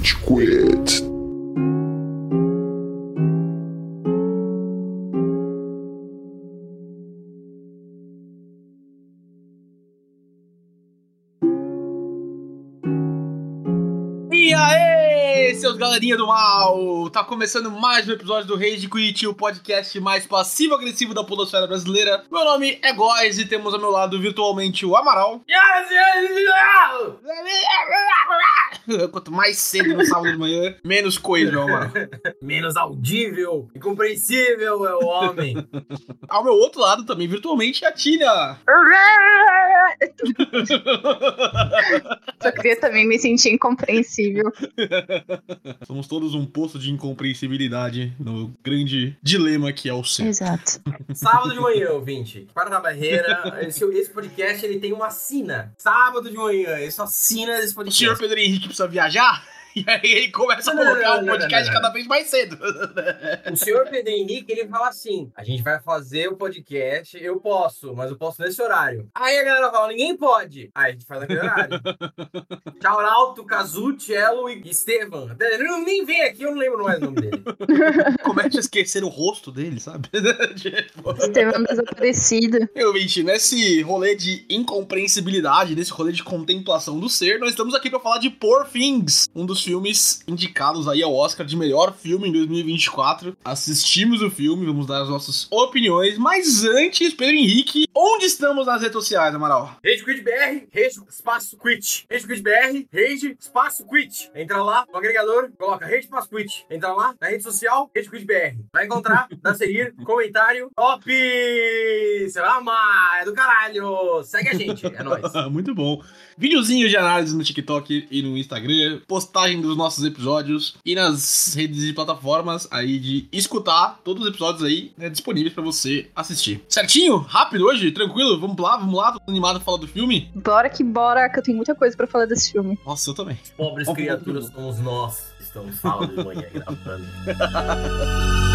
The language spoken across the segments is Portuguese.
Rage Quit. Galerinha do mal! Tá começando mais um episódio do Rage Quit, o podcast mais passivo-agressivo da podosfera brasileira. Meu nome é Góis e temos ao meu lado virtualmente o Amaral. Quanto mais cedo no sábado de manhã, menos coisa, meu Amaral. Menos audível, incompreensível é o homem. Ao meu outro lado, também virtualmente, a Tina. Só queria também me sentir incompreensível. Somos todos um poço de incompreensibilidade no grande dilema que é o ser. Exato. Sábado de manhã, ouvinte. Para na barreira. Esse, esse podcast ele tem uma sina. Sábado de manhã, ele só assina esse O podcast. senhor Pedro Henrique precisa viajar? E aí ele começa a Não, não, colocar não, o não, podcast não, não. cada vez mais cedo. O senhor Pedro Henrique, ele fala assim: a gente vai fazer o podcast, eu posso, mas eu posso nesse horário. Aí a galera fala: ninguém pode. Aí a gente faz naquele horário. Chauralto, Kazu, Cello e Estevam. Ele não, nem vem aqui, eu não lembro mais o nome dele. Começa a esquecer o rosto dele, sabe? Tipo, Estevão desaparecido. Eu, gente, nesse rolê de incompreensibilidade, nesse rolê de contemplação do ser, nós estamos aqui pra falar de Poor Things, um dos filmes indicados aí ao Oscar de melhor filme em 2024. Assistimos o filme, vamos dar as nossas opiniões, mas antes, Pedro Henrique, onde estamos nas redes sociais, Amaral? Rage Quit BR, Rage Espaço Quit. Rage Quit BR, Rage Espaço Quit. Entra lá no agregador, coloca Rage Espaço Quit. Entra lá na rede social, Rage Quit BR. Vai encontrar, dá seguir, comentário, top! Você vai amar, é do caralho! Segue a gente, é nóis. Muito bom. Videozinhos de análise no TikTok e no Instagram, postagem dos nossos episódios e nas redes e plataformas aí de escutar todos os episódios aí né, disponíveis pra você assistir. Certinho? Rápido hoje? Tranquilo? Vamos lá, vamos lá. Tô animado pra falar do filme? Bora que bora, que eu tenho muita coisa pra falar desse filme. Nossa, eu também. Pobres criaturas somos nós. que Estamos sábado de manhã gravando.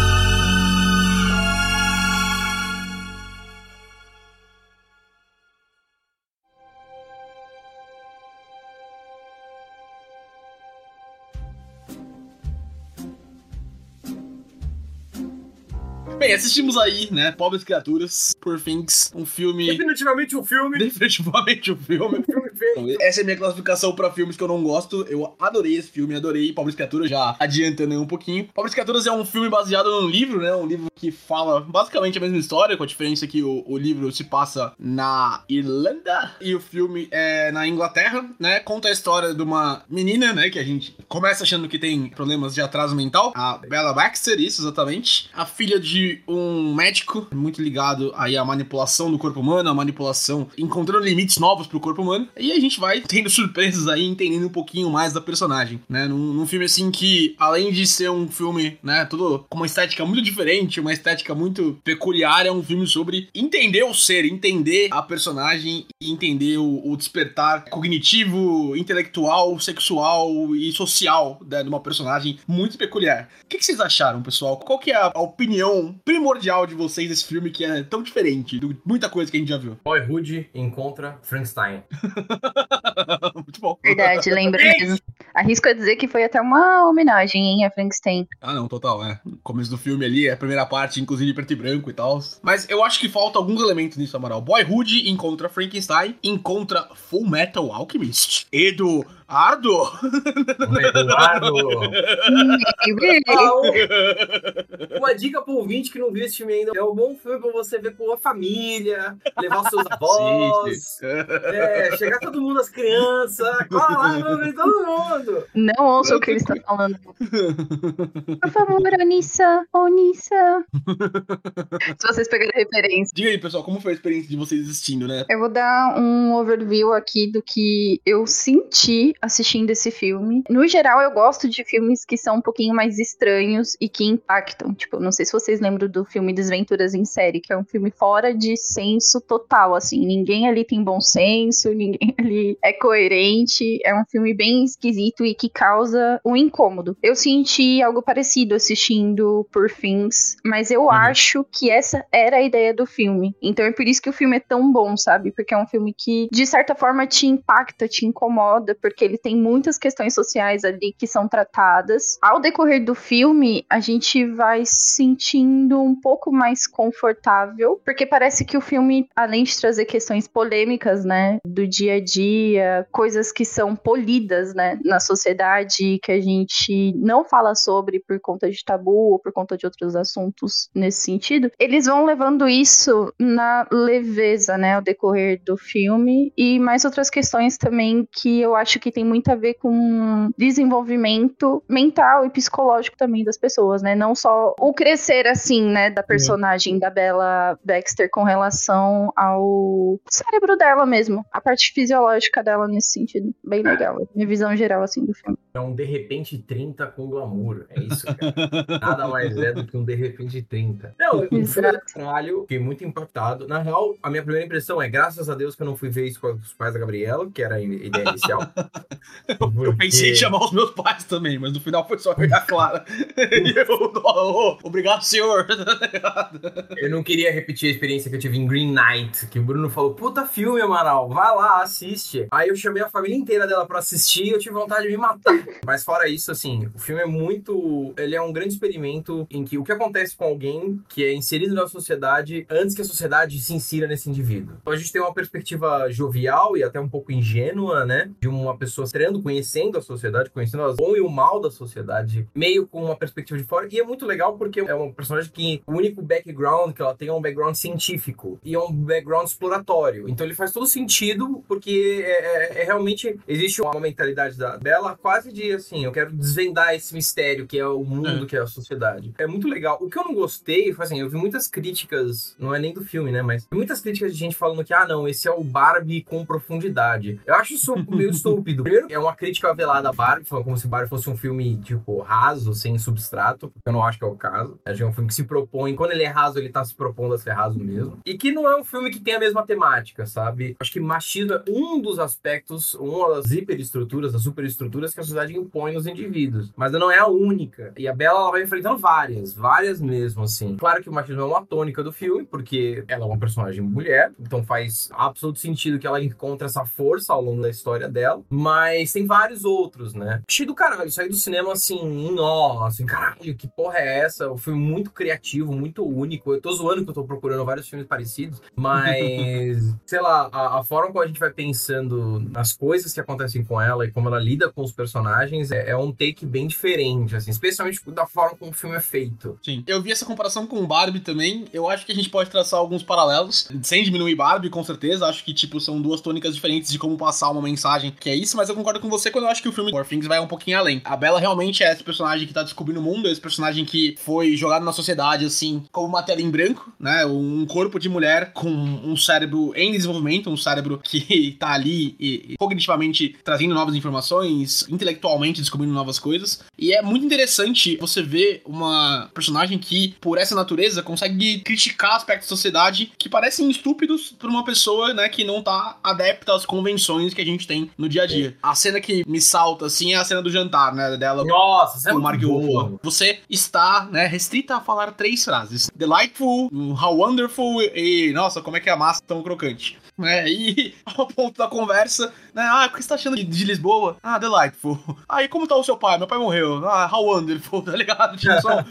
Bem, assistimos aí, né? Pobres Criaturas, Por Things, um filme. Definitivamente um filme. Definitivamente um filme. filme feito. Essa é a minha classificação pra filmes que eu não gosto. Eu adorei esse filme, adorei Pobres Criaturas, já adiantando aí um pouquinho. Pobres Criaturas é um filme baseado num livro, né? Um livro que fala basicamente a mesma história, com a diferença que o, o livro se passa na Irlanda e o filme é na Inglaterra, né? Conta a história de uma menina, né? Que a gente começa achando que tem problemas de atraso mental. A Bella Baxter, isso exatamente. A filha de um médico muito ligado aí à manipulação do corpo humano, à manipulação, encontrando limites novos pro corpo humano. E a gente vai tendo surpresas aí, entendendo um pouquinho mais da personagem, né? Num, num filme assim que, além de ser um filme, né, tudo com uma estética muito diferente, uma estética muito peculiar, é um filme sobre entender o ser, entender a personagem e entender o, o despertar cognitivo, intelectual, sexual e social né, de uma personagem muito peculiar. O que, que vocês acharam, pessoal? Qual que é a, a opinião primordial de vocês desse filme que é tão diferente de muita coisa que a gente já viu? Boyhood encontra Frankenstein. muito bom. Verdade, lembra mesmo. Arrisco a dizer que foi até uma homenagem, hein, a Frankenstein. Ah, não, total, é. O começo do filme ali, é a primeira parte, inclusive preto e branco e tal. Mas eu acho que falta alguns elementos nisso, Amaral. Boyhood encontra Frankenstein, encontra Full Metal Alchemist. Eduardo. Ah, um- Uma dica pro ouvinte que não viu esse filme ainda. É um bom filme pra você ver com a família, levar os seus avós. É, chegar todo mundo, as crianças. Cola lá, vamos ver todo mundo. Não ouça o que ele está falando. Por favor, Onissa, Onissa. Se vocês pegarem a referência. Diga aí, pessoal, como foi a experiência de vocês assistindo, né? Eu vou dar um overview aqui do que eu senti assistindo esse filme. No geral, eu gosto de filmes que são um pouquinho mais estranhos e que impactam. Tipo, não sei se vocês lembram do filme Desventuras em Série, que é um filme fora de senso total, assim. Ninguém ali tem bom senso, ninguém ali é coerente. É um filme bem esquisito e que causa um incômodo. Eu senti algo parecido assistindo Por Fins, mas eu acho que essa era a ideia do filme. Então é por isso que o filme é tão bom, sabe? Porque é um filme que, de certa forma, te impacta, te incomoda, porque ele tem muitas questões sociais ali que são tratadas. Ao decorrer do filme, a gente vai sentindo um pouco mais confortável, porque parece que o filme, além de trazer questões polêmicas, né, do dia a dia, coisas que são polidas, né, na sociedade que a gente não fala sobre por conta de tabu ou por conta de outros assuntos nesse sentido, eles vão levando isso na leveza, né, ao decorrer do filme e mais outras questões também que eu acho que tem muito a ver com desenvolvimento mental e psicológico também das pessoas, né? Não só o crescer assim, né, da personagem da Bella Baxter com relação ao cérebro dela mesmo, a parte fisiológica dela nesse sentido. Bem legal, minha visão geral assim do filme. É um de repente 30 com glamour. É isso, cara. Nada mais é do que um de repente 30. Não, eu caralho, fiquei muito impactado. Na real, a minha primeira impressão é, graças a Deus que eu não fui ver isso com os pais da Gabriela, que era a ideia inicial. Eu pensei em chamar os meus pais também, mas no final foi só eu e a Clara. E eu, oh, obrigado, senhor. Eu não queria repetir a experiência que eu tive em Green Knight, que o Bruno falou, puta filme, Amaral, vai lá, assiste. Aí eu chamei a família inteira dela pra assistir e eu tive vontade de me matar. Mas fora isso, assim, o filme é muito... Ele é um grande experimento em que o que acontece com alguém que é inserido na sociedade antes que a sociedade se insira nesse indivíduo. Então a gente tem uma perspectiva jovial e até um pouco ingênua, né? De uma pessoa entrando, conhecendo a sociedade, conhecendo o bom e o mal da sociedade, meio com uma perspectiva de fora. E é muito legal porque é um personagem que o único background que ela tem é um background científico e é um background exploratório. Então ele faz todo sentido porque é, é- é realmente existe uma mentalidade da dela quase de assim, eu quero desvendar esse mistério que é o mundo, É. que é a sociedade. É muito legal. O que eu não gostei foi assim, eu vi muitas críticas, não é nem do filme, né, mas muitas críticas de gente falando que ah, não, esse é o Barbie com profundidade. Eu acho isso meio estúpido. Primeiro, é uma crítica velada a Barbie, como se Barbie fosse um filme tipo raso, sem substrato, eu não acho que é o caso. É um filme que se propõe, quando ele é raso, ele tá se propondo a ser raso mesmo. E que não é um filme que tem a mesma temática, sabe? Acho que machismo é um dos aspectos, uma das hiperestruturas, das superestruturas que a sociedade impõe nos indivíduos. Mas não é a única. E a Bella ela vai enfrentando várias, várias mesmo, assim. Claro que o machismo é uma tônica do filme, porque ela é uma personagem mulher, então faz absoluto sentido que ela encontre essa força ao longo da história dela. Mas tem vários outros, né? Achei do caralho, saí do cinema assim, em nó, assim, caralho, que porra é essa? Um filme muito criativo, muito único. Eu tô zoando que eu tô procurando vários filmes parecidos, mas, sei lá, a, a forma como a gente vai pensando nas coisas que acontecem com ela e como ela lida com os personagens é, é um take bem diferente, assim, especialmente da forma como o filme é feito. Sim. Eu vi essa comparação com Barbie também. Eu acho que a gente pode traçar alguns paralelos, sem diminuir Barbie, com certeza. Acho que, tipo, são duas tônicas diferentes de como passar uma mensagem que é isso, mas eu concordo com você quando eu acho que o filme Poor Things vai um pouquinho além. A Bella realmente é esse personagem que tá descobrindo o mundo, esse personagem que foi jogado na sociedade, assim, como uma tela em branco, né? Um corpo de mulher com um cérebro em desenvolvimento, um cérebro que tá ali e, e cognitivamente trazendo novas informações, intelectualmente descobrindo novas coisas. E é muito interessante você ver uma personagem que, por essa natureza, consegue criticar aspectos da sociedade que parecem estúpidos por uma pessoa, né, que não tá adepta às convenções que a gente tem no dia a dia. A cena que me salta, assim, é a cena do jantar, né, dela Nossa, é o Mark. Ruffalo. Você está, né, restrita a falar três frases. Delightful, how wonderful e, nossa, como é que é a massa tão crocante. Né, e ao ponto da conversa, né, ah, o que você tá achando de, de Lisboa? Ah, delightful. Aí, como tá o seu pai? Meu pai morreu. Ah, how wonderful, tá ligado? Tipo, só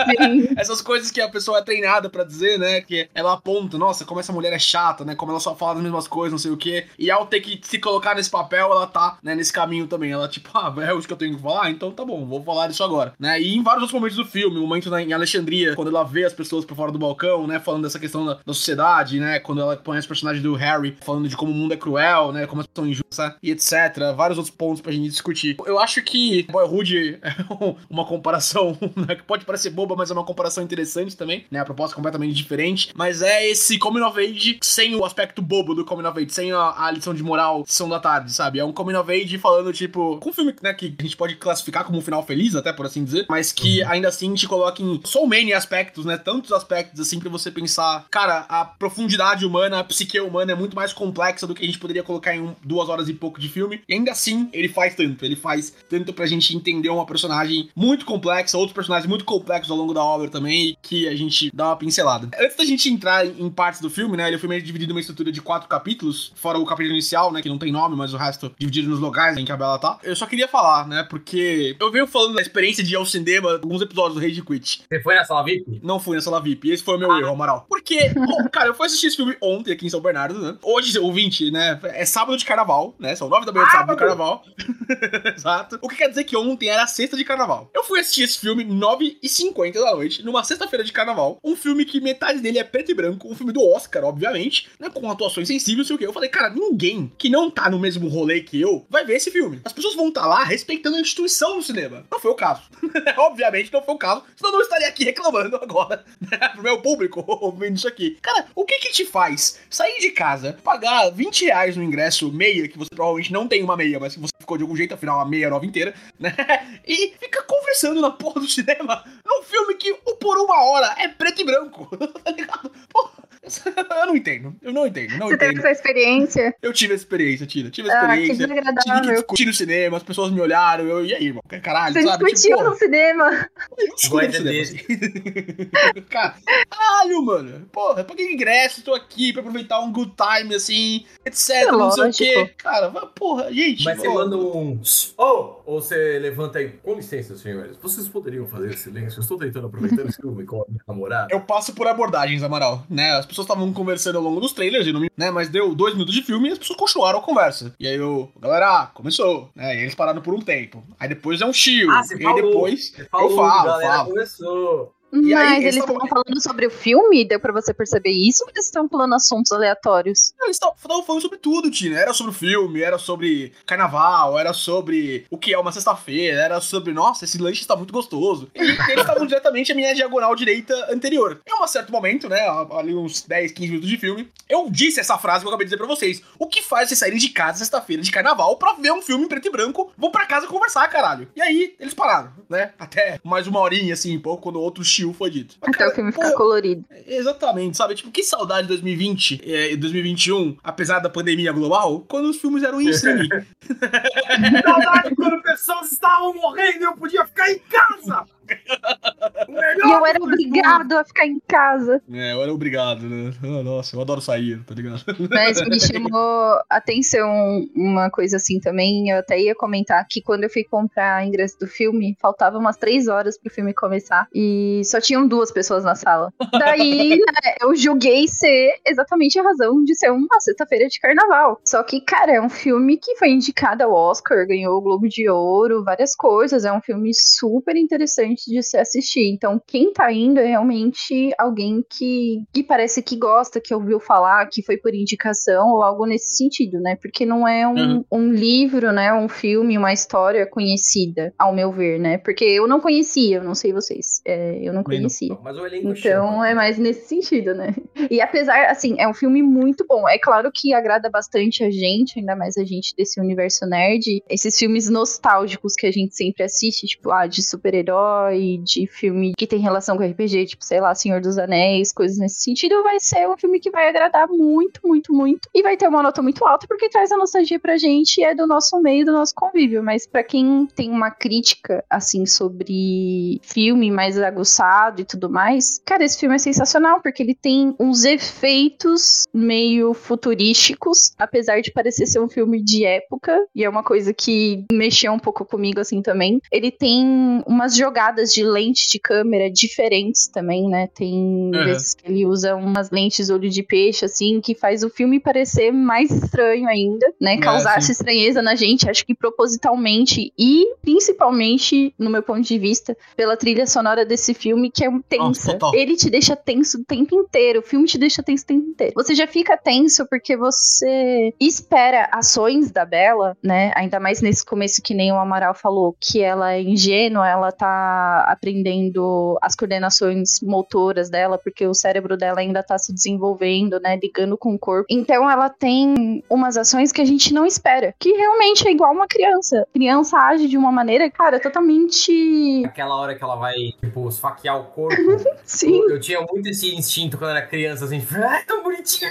essas coisas que a pessoa é treinada pra dizer, né, que ela aponta, nossa, como essa mulher é chata, né, como ela só fala as mesmas coisas, não sei o quê. E ao ter que se colocar nesse papel, ela tá, né, nesse caminho também. Ela, tipo, ah, é isso que eu tenho que falar? Então tá bom, vou falar isso agora, né? E em vários outros momentos do filme, o momento né, em Alexandria, quando ela vê as pessoas por fora do balcão, né, falando dessa questão da, da sociedade, né, quando ela conhece o personagem do Harry, falando de como o mundo é cruel, né, como as pessoas são injustas e etc. Vários outros pontos pra gente discutir. Eu acho que Boyhood é uma comparação, né, que pode parecer boba, mas é uma comparação interessante também, né, a proposta é completamente diferente, mas é esse Coming of Age sem o aspecto bobo do Coming of Age, sem a, a lição de moral sessão da tarde, sabe? É um Coming of Age falando, tipo, com um filme, né, que a gente pode classificar como um final feliz, até por assim dizer, mas que ainda assim te coloca em so many aspectos, né, tantos aspectos, assim, pra você pensar, cara, a profundidade humana, a psique humana é muito mais complexa do que a gente poderia colocar em um- duas horas e pouco de filme, e ainda assim, ele faz tanto, ele faz tanto pra gente entender uma personagem muito complexa, outros personagens muito complexos ao longo da obra também, que a gente dá uma pincelada. Antes da gente entrar em partes do filme, né, ele, o filme é dividido em uma estrutura de quatro capítulos, fora o capítulo inicial, né, que não tem nome, mas o resto dividido nos locais em que a Bela tá. Eu só queria falar, né? Porque eu venho falando da experiência de ir ao cinema, alguns episódios do Rage Quit. Você foi na sala VIP? Não fui na sala VIP. Esse foi o meu Ah. erro, Amaral. Porque, pô, cara, eu fui assistir esse filme ontem aqui em São Bernardo, né? Hoje, o 20, né? É sábado de carnaval, né? São nove da manhã de sábado de carnaval. Exato. O que quer dizer que ontem era sexta de carnaval. Eu fui assistir esse filme 9h50 da noite, numa sexta-feira de carnaval. Um filme que metade dele é preto e branco. Um filme do Oscar, obviamente, né? Com atuações sensíveis, sei o quê. Eu falei, cara, ninguém que não tá no mesmo rolê que eu vai ver esse filme. As pessoas vão estar lá respeitando a instituição do cinema. Não foi o caso. obviamente não foi o caso. Senão eu não estaria aqui reclamando agora, né? Pro meu público ouvindo isso aqui. Cara, o que que te faz sair de casa, pagar 20 reais no ingresso meia, que você provavelmente não tem uma meia, mas que você ficou de algum jeito, afinal, a meia nova inteira, né? E fica conversando na porra do cinema num filme que por uma hora é preto e branco, tá ligado? Porra, eu não entendo, eu não entendo, não Você teve entendo. essa experiência? Eu tive essa experiência, Tina, tive a Ah, que experiência. Tive que desagradável. discutir no cinema, as pessoas me olharam, eu, e aí, irmão? Caralho, Você sabe? discutiu Tipo, no cinema. eu discuto no Guarda cinema, dele. assim. Cara, caralho, mano. Porra, eu paguei ingresso, tô aqui pra aproveitar um good time, assim, etc, É não sei o quê. Cara, vai- porra, gente. Mas você manda um. Oh! Ou você levanta aí. Com licença, senhores. Vocês poderiam fazer silêncio? Eu estou tentando aproveitar esse filme com a minha namorada. Eu passo por abordagens, Amaral, né? As pessoas estavam conversando ao longo dos trailers, e não né? Mas deu dois minutos de filme e as pessoas continuaram a conversa. E aí eu, galera, começou, né? E eles pararam por um tempo. Aí depois é um chill. Ah, você e aí falou. depois Você falou, eu falo, galera, falo. começou. E aí, Mas eles eles tavam- estavam falando sobre o filme, deu pra você perceber isso? Ou eles estão falando assuntos aleatórios? Eles estavam falando sobre tudo, Tina. Era sobre o filme, era sobre carnaval, era sobre o que é uma sexta-feira, era sobre, nossa, esse lanche está muito gostoso. E eles estavam diretamente à minha diagonal direita anterior. Em um certo momento, né, ali uns 10, 15 minutos de filme, eu disse essa frase que eu acabei de dizer pra vocês. O que faz vocês saírem de casa sexta-feira de carnaval pra ver um filme em preto e branco? Vão pra casa conversar, caralho. E aí, eles pararam, né? Até mais uma horinha, assim, pouco, quando outro foi dito. Mas, Até cara, o filme ficar colorido. Exatamente, sabe? Tipo, que saudade de 2020 e 2021, apesar da pandemia global, quando os filmes eram em streaming. Saudade quando pessoas estavam morrendo e eu podia ficar em casa! E eu era obrigado a ficar em casa. é, eu era obrigado, né? Ah, nossa, eu adoro sair, tá ligado? Mas me chamou atenção uma coisa assim também. Eu até ia comentar que quando eu fui comprar ingresso do filme, faltava umas três horas pro filme começar. E só tinham duas pessoas na sala. Daí, né, eu julguei ser exatamente a razão de ser uma sexta-feira de carnaval. Só que, cara, é um filme que foi indicado ao Oscar, ganhou o Globo de Ouro, várias coisas. É um filme super interessante de se assistir. Então, quem tá indo é realmente alguém que, que parece que gosta, que ouviu falar, que foi por indicação ou algo nesse sentido, né? Porque não é um, Uhum. um livro, né? Um filme, uma história conhecida, ao meu ver, né? Porque eu não conhecia, eu não sei vocês. é, eu não conhecia. Mas o elenco Então chama. é mais nesse sentido, né? E apesar, assim, é um filme muito bom. É claro que agrada bastante a gente, ainda mais a gente desse universo nerd. Esses filmes nostálgicos que a gente sempre assiste, tipo, ah, de super-herói, de filme que tem relação com RPG, tipo, sei lá, Senhor dos Anéis, coisas nesse sentido, vai ser um filme que vai agradar muito, muito, muito. E vai ter uma nota muito alta porque traz a nostalgia pra gente e é do nosso meio, do nosso convívio. Mas pra quem tem uma crítica, assim, sobre filme mais aguçado e tudo mais, cara, esse filme é sensacional porque ele tem uns efeitos meio futurísticos, apesar de parecer ser um filme de época, e é uma coisa que mexeu um pouco comigo assim também. Ele tem umas jogadas de lente de câmera diferentes também, né? Tem vezes que ele usa umas lentes olho de peixe assim, que faz o filme parecer mais estranho ainda, né? Causar sim. essa estranheza na gente, acho que propositalmente e principalmente, no meu ponto de vista, pela trilha sonora desse filme, que é um tensa. total. Ele te deixa tenso o tempo inteiro, o filme te deixa tenso o tempo inteiro. Você já fica tenso porque você espera ações da Bela, né? Ainda mais nesse começo que nem o Amaral falou, que ela é ingênua, ela tá aprendendo as coordenações motoras dela, porque o cérebro dela ainda tá se desenvolvendo, né? Ligando com o corpo. Então ela tem umas ações que a gente não espera, que realmente é igual uma criança. A criança age de uma maneira, cara, totalmente. Aquela hora que ela vai, tipo, esfaquear o corpo. Sim. Eu, eu tinha muito esse instinto quando era criança, assim, ai, tão bonitinha.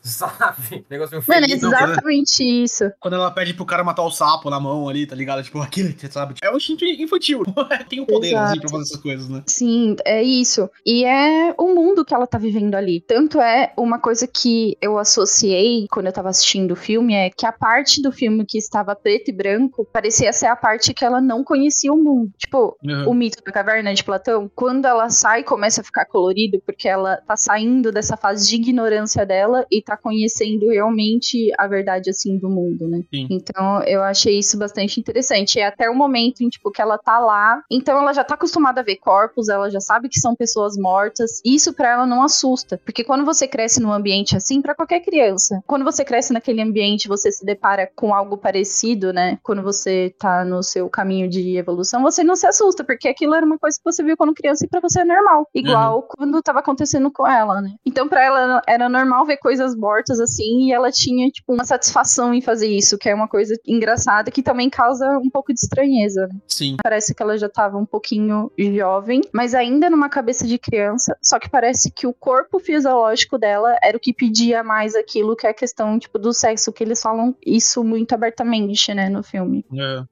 sabe? Negócio meio Mano, é exatamente isso. Quando ela pede pro cara matar o sapo na mão ali, tá ligado? Tipo, aquilo, sabe? É um instinto infantil. Tem o poder, Exato. assim, pra fazer essas coisas, né? Sim, é isso. E é o mundo que ela tá vivendo ali. Tanto é uma coisa que eu associei quando eu tava assistindo o filme é que a parte do filme que estava preto e branco parecia ser a parte que ela não conhecia o mundo. Tipo, Uhum. o mito da caverna de Platão, quando ela sai, começa a ficar colorido, porque ela tá saindo dessa fase de ignorância dela e tá conhecendo realmente a verdade, assim, do mundo, né? Sim. Então, eu achei isso bastante interessante. É até o momento em, tipo, que ela tá lá, então ela já tá acostumada a ver corpos, ela já sabe que são pessoas mortas, e isso pra ela não assusta, porque quando você cresce num ambiente assim, pra qualquer criança, quando você cresce naquele ambiente, você se depara com algo parecido, né? Quando você tá no seu caminho de evolução, você não se assusta, porque aquilo era uma coisa que você viu quando criança e pra você é normal. Igual quando tava acontecendo com ela, né? Então pra ela era normal ver coisas mortas assim e ela tinha, tipo, uma satisfação em fazer isso, que é uma coisa engraçada que também causa um pouco de estranheza, né? Sim. Parece que ela já tava um pouquinho jovem, mas ainda numa cabeça de criança, só que parece que o corpo fisiológico dela era o que pedia mais aquilo que é a questão, tipo, do sexo, que eles falam isso muito abertamente, né, no filme.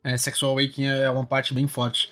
É, é, Sexual Awakening é uma parte bem forte.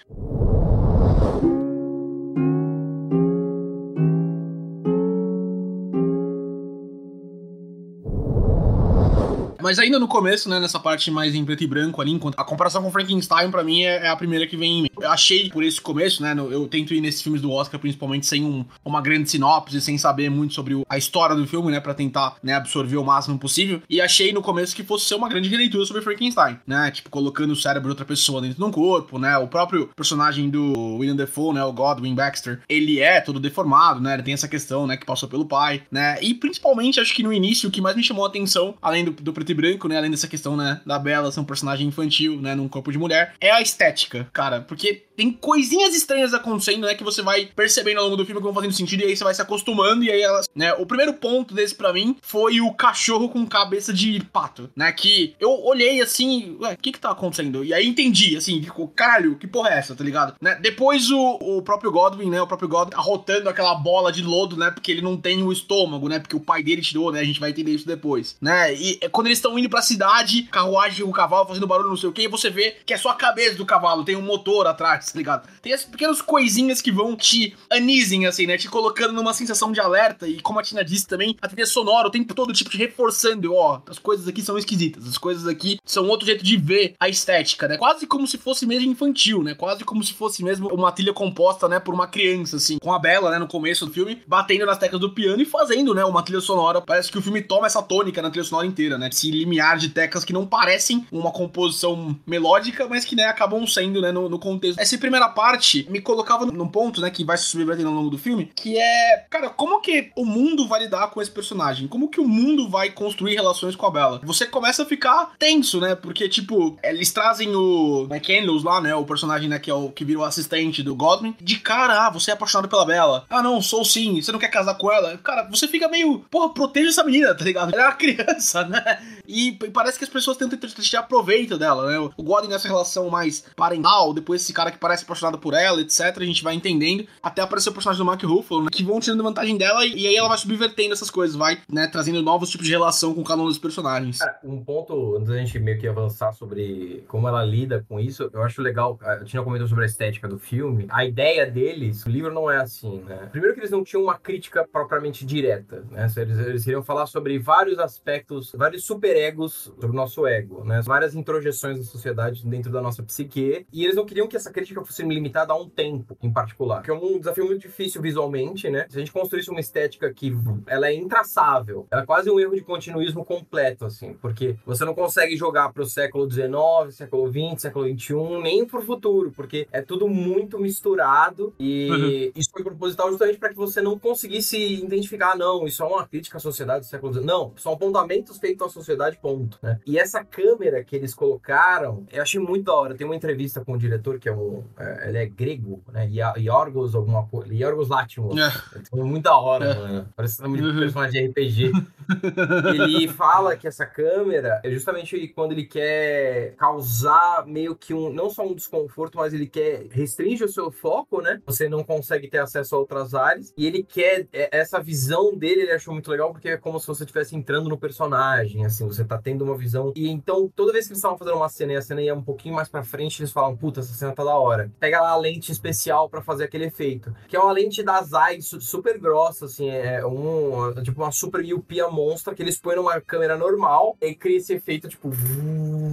Mas ainda no começo, né, nessa parte mais em preto e branco ali, a comparação com Frankenstein, pra mim, é, é a primeira que vem em mim. Eu achei, por esse começo, né, eu tento ir nesses filmes do Oscar, principalmente sem um- uma grande sinopse, sem saber muito sobre a história do filme, né, pra tentar, né, absorver o máximo possível. E achei no começo que fosse ser uma grande releitura sobre Frankenstein, né, tipo, colocando o cérebro de outra pessoa dentro de um corpo, né, o próprio personagem do William Defoe, né, o Godwin Baxter, ele é todo deformado, né, ele tem essa questão, né, que passou pelo pai, né, e principalmente, acho que no início, o que mais me chamou a atenção, além do, do preto e branco, né, além dessa questão, né, da Bella ser um personagem infantil, né, num corpo de mulher, é a estética, cara, porque qui tem coisinhas estranhas acontecendo, né, que você vai percebendo ao longo do filme que vão fazendo sentido, e aí você vai se acostumando, e aí elas, né, o primeiro ponto desse pra mim foi o cachorro com cabeça de pato, né, que eu olhei assim, ué, o que que tá acontecendo? E aí entendi, assim, ficou, caralho, que porra é essa, tá ligado? Né, depois o, o próprio Godwin, né, o próprio Godwin arrotando aquela bola de lodo, né, porque ele não tem o estômago, né, porque o pai dele tirou, né, a gente vai entender isso depois, né, e é quando eles estão indo pra cidade, carruagem o cavalo fazendo barulho, não sei o que, você vê que é só a cabeça do cavalo, tem um motor atrás, tá ligado? Tem essas pequenas coisinhas que vão te anisem, assim, né, te colocando numa sensação de alerta, e como a Tina disse também, a trilha sonora o tempo todo, tipo, te reforçando, ó, as coisas aqui são esquisitas, as coisas aqui são outro jeito de ver a estética, né, quase como se fosse mesmo infantil, né, quase como se fosse mesmo uma trilha composta, né, por uma criança, assim, com a Bela, né, no começo do filme, batendo nas teclas do piano e fazendo, né, uma trilha sonora, parece que o filme toma essa tônica na trilha sonora inteira, né, esse limiar de teclas que não parecem uma composição melódica, mas que, né, acabam sendo, né, no, no contexto. Essa primeira parte me colocava num ponto, né, que vai se subvertendo ao longo do filme, que é, cara, como que o mundo vai lidar com esse personagem? Como que o mundo vai construir relações com a Bella? Você começa a ficar tenso, né, porque, tipo, eles trazem o McCandles lá, né, o personagem, né, que é o que vira o assistente do Godwin, de cara, ah, você é apaixonado pela Bella. Ah, não, sou sim, você não quer casar com ela? Cara, você fica meio, porra, proteja essa menina, tá ligado? Ela é uma criança, né? E parece que as pessoas tentam tirar proveito dela, né? O Godwin nessa relação mais parental, depois esse cara que parece apaixonado por ela, etc. A gente vai entendendo. Até aparecer o personagem do Mark Ruffalo, né? Que vão tirando vantagem dela e, e aí ela vai subvertendo essas coisas, vai, né? Trazendo novos tipos de relação com cada um dos personagens. Cara, um ponto, antes da gente meio que avançar sobre como ela lida com isso, eu acho legal, a Tina comentou sobre a estética do filme, a ideia deles, o livro não é assim, né? Primeiro que eles não tinham uma crítica propriamente direta, né? Eles, eles iriam falar sobre vários aspectos, vários superegos sobre o nosso ego, né? Várias introjeções da sociedade dentro da nossa psique, e eles não queriam que essa crítica fosse limitada a um tempo em particular, que é um desafio muito difícil visualmente, né? Se a gente construísse uma estética que ela é intraçável, ela é quase um erro de continuismo completo, assim, porque você não consegue jogar pro século XIX, século XX, século XXI, nem pro futuro, porque é tudo muito misturado e Uhum. isso foi proposital justamente para que você não conseguisse identificar, ah, não, isso é uma crítica à sociedade do século XIX. Não, são apontamentos feitos à sociedade, ponto, né? E essa câmera que eles colocaram, eu achei muito da hora. Tem uma entrevista com o diretor, que é um, é, ele é grego, né? Iorgos alguma coisa. Iorgos Látimos. É. Muito da hora, É. mano. Parece nome de Uhum. personagem de RPG. ele fala que essa câmera é justamente quando ele quer causar meio que um, não só um desconforto, mas ele quer restringe o seu foco, né? Você não consegue ter acesso a outras áreas. E ele quer é, essa visão dele, ele achou muito legal porque é como se você estivesse entrando no personagem, assim, você tá tendo uma visão. E então, toda vez que eles estavam fazendo uma cena e a cena ia um pouquinho mais pra frente, eles falam: "Puta, essa cena tá da hora". Pega lá a lente especial pra fazer aquele efeito, que é uma lente da Zeiss su- super grossa, assim, é um tipo uma super miopia monstra que eles põem numa câmera normal e cria esse efeito tipo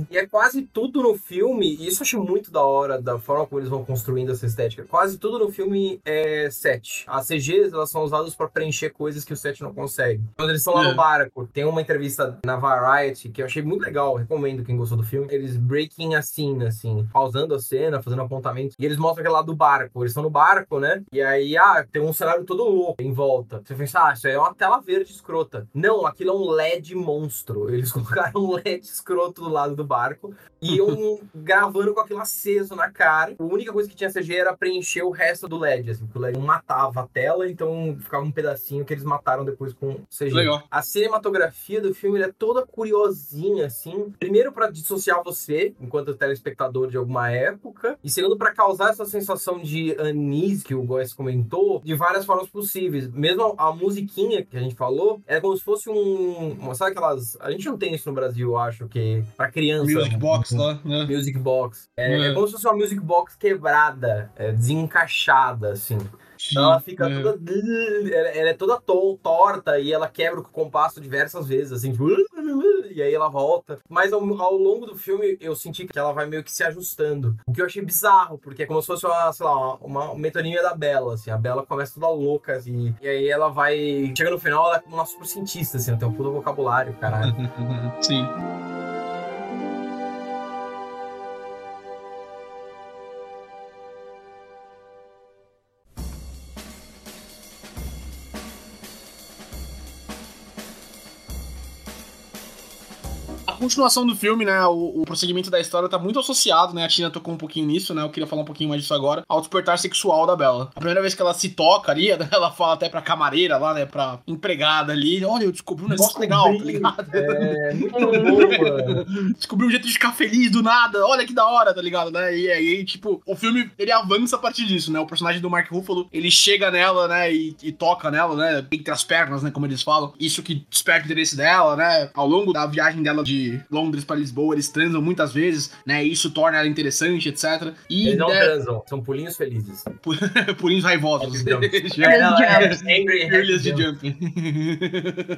e é quase tudo no filme, e isso eu acho muito da hora da forma como eles vão construindo essa estética. Quase tudo no filme é set. As CGs elas são usadas pra preencher coisas que o set não consegue. Quando eles estão lá É. no barco, tem uma entrevista na Variety que eu achei muito legal, recomendo quem gostou do filme. Eles breaking assim, assim, pausando a cena, fazendo e eles mostram aquele lado do barco. Eles estão no barco, né? E aí, ah, tem um cenário todo louco em volta. Você pensa, ah, isso aí é uma tela verde escrota. Não, aquilo é um LED monstro. Eles colocaram um LED escroto do lado do barco e iam gravando com aquilo aceso na cara. A única coisa que tinha CG era preencher o resto do LED, assim, porque o LED matava a tela, então ficava um pedacinho que eles mataram depois com CG. Legal. A cinematografia do filme é toda curiosinha, assim. Primeiro, pra dissociar você, enquanto telespectador de alguma época. E segundo, pra causar essa sensação de anis que o Góes comentou, de várias formas possíveis. Mesmo a, a musiquinha que a gente falou, é como se fosse um. Sabe aquelas. A gente não tem isso no Brasil, eu acho, que. Pra criança. Music Box lá, né? Music Box. É, É. é como se fosse uma music box quebrada, é, desencaixada, assim. Então ela fica É. toda. Ela, ela é toda to- torta e ela quebra o compasso diversas vezes, assim. E aí ela volta. Mas ao, ao longo do filme eu senti que ela vai meio que se ajustando. O que eu achei bizarro, porque é como se fosse uma, sei lá, uma, uma metonímia da Bela, assim. A Bela começa toda louca, assim. E aí ela vai. Chega no final, ela é uma super cientista, assim. Ela tem um puto vocabulário, caralho. Sim. Continuação do filme, né, o, o prosseguimento da história tá muito associado, né, a Tina tocou um pouquinho nisso, né, eu queria falar um pouquinho mais disso agora, ao despertar sexual da Bella. A primeira vez que ela se toca ali, ela fala até pra camareira lá, né, pra empregada ali, olha, eu descobri um negócio legal, tá ligado? É muito bom, mano. descobriu um jeito de ficar feliz do nada, olha que da hora, tá ligado, né? E aí, tipo, o filme, ele avança a partir disso, né? O personagem do Mark Ruffalo, ele chega nela, né, e, e toca nela, né, entre as pernas, né, como eles falam. Isso que desperta o interesse dela, né? Ao longo da viagem dela de Londres pra Lisboa, eles transam muitas vezes, né? E isso torna ela interessante, etc. E Eles não né, transam, são pulinhos felizes. purinhos raivosos. É, não, é, Trilhas de jump. jumping.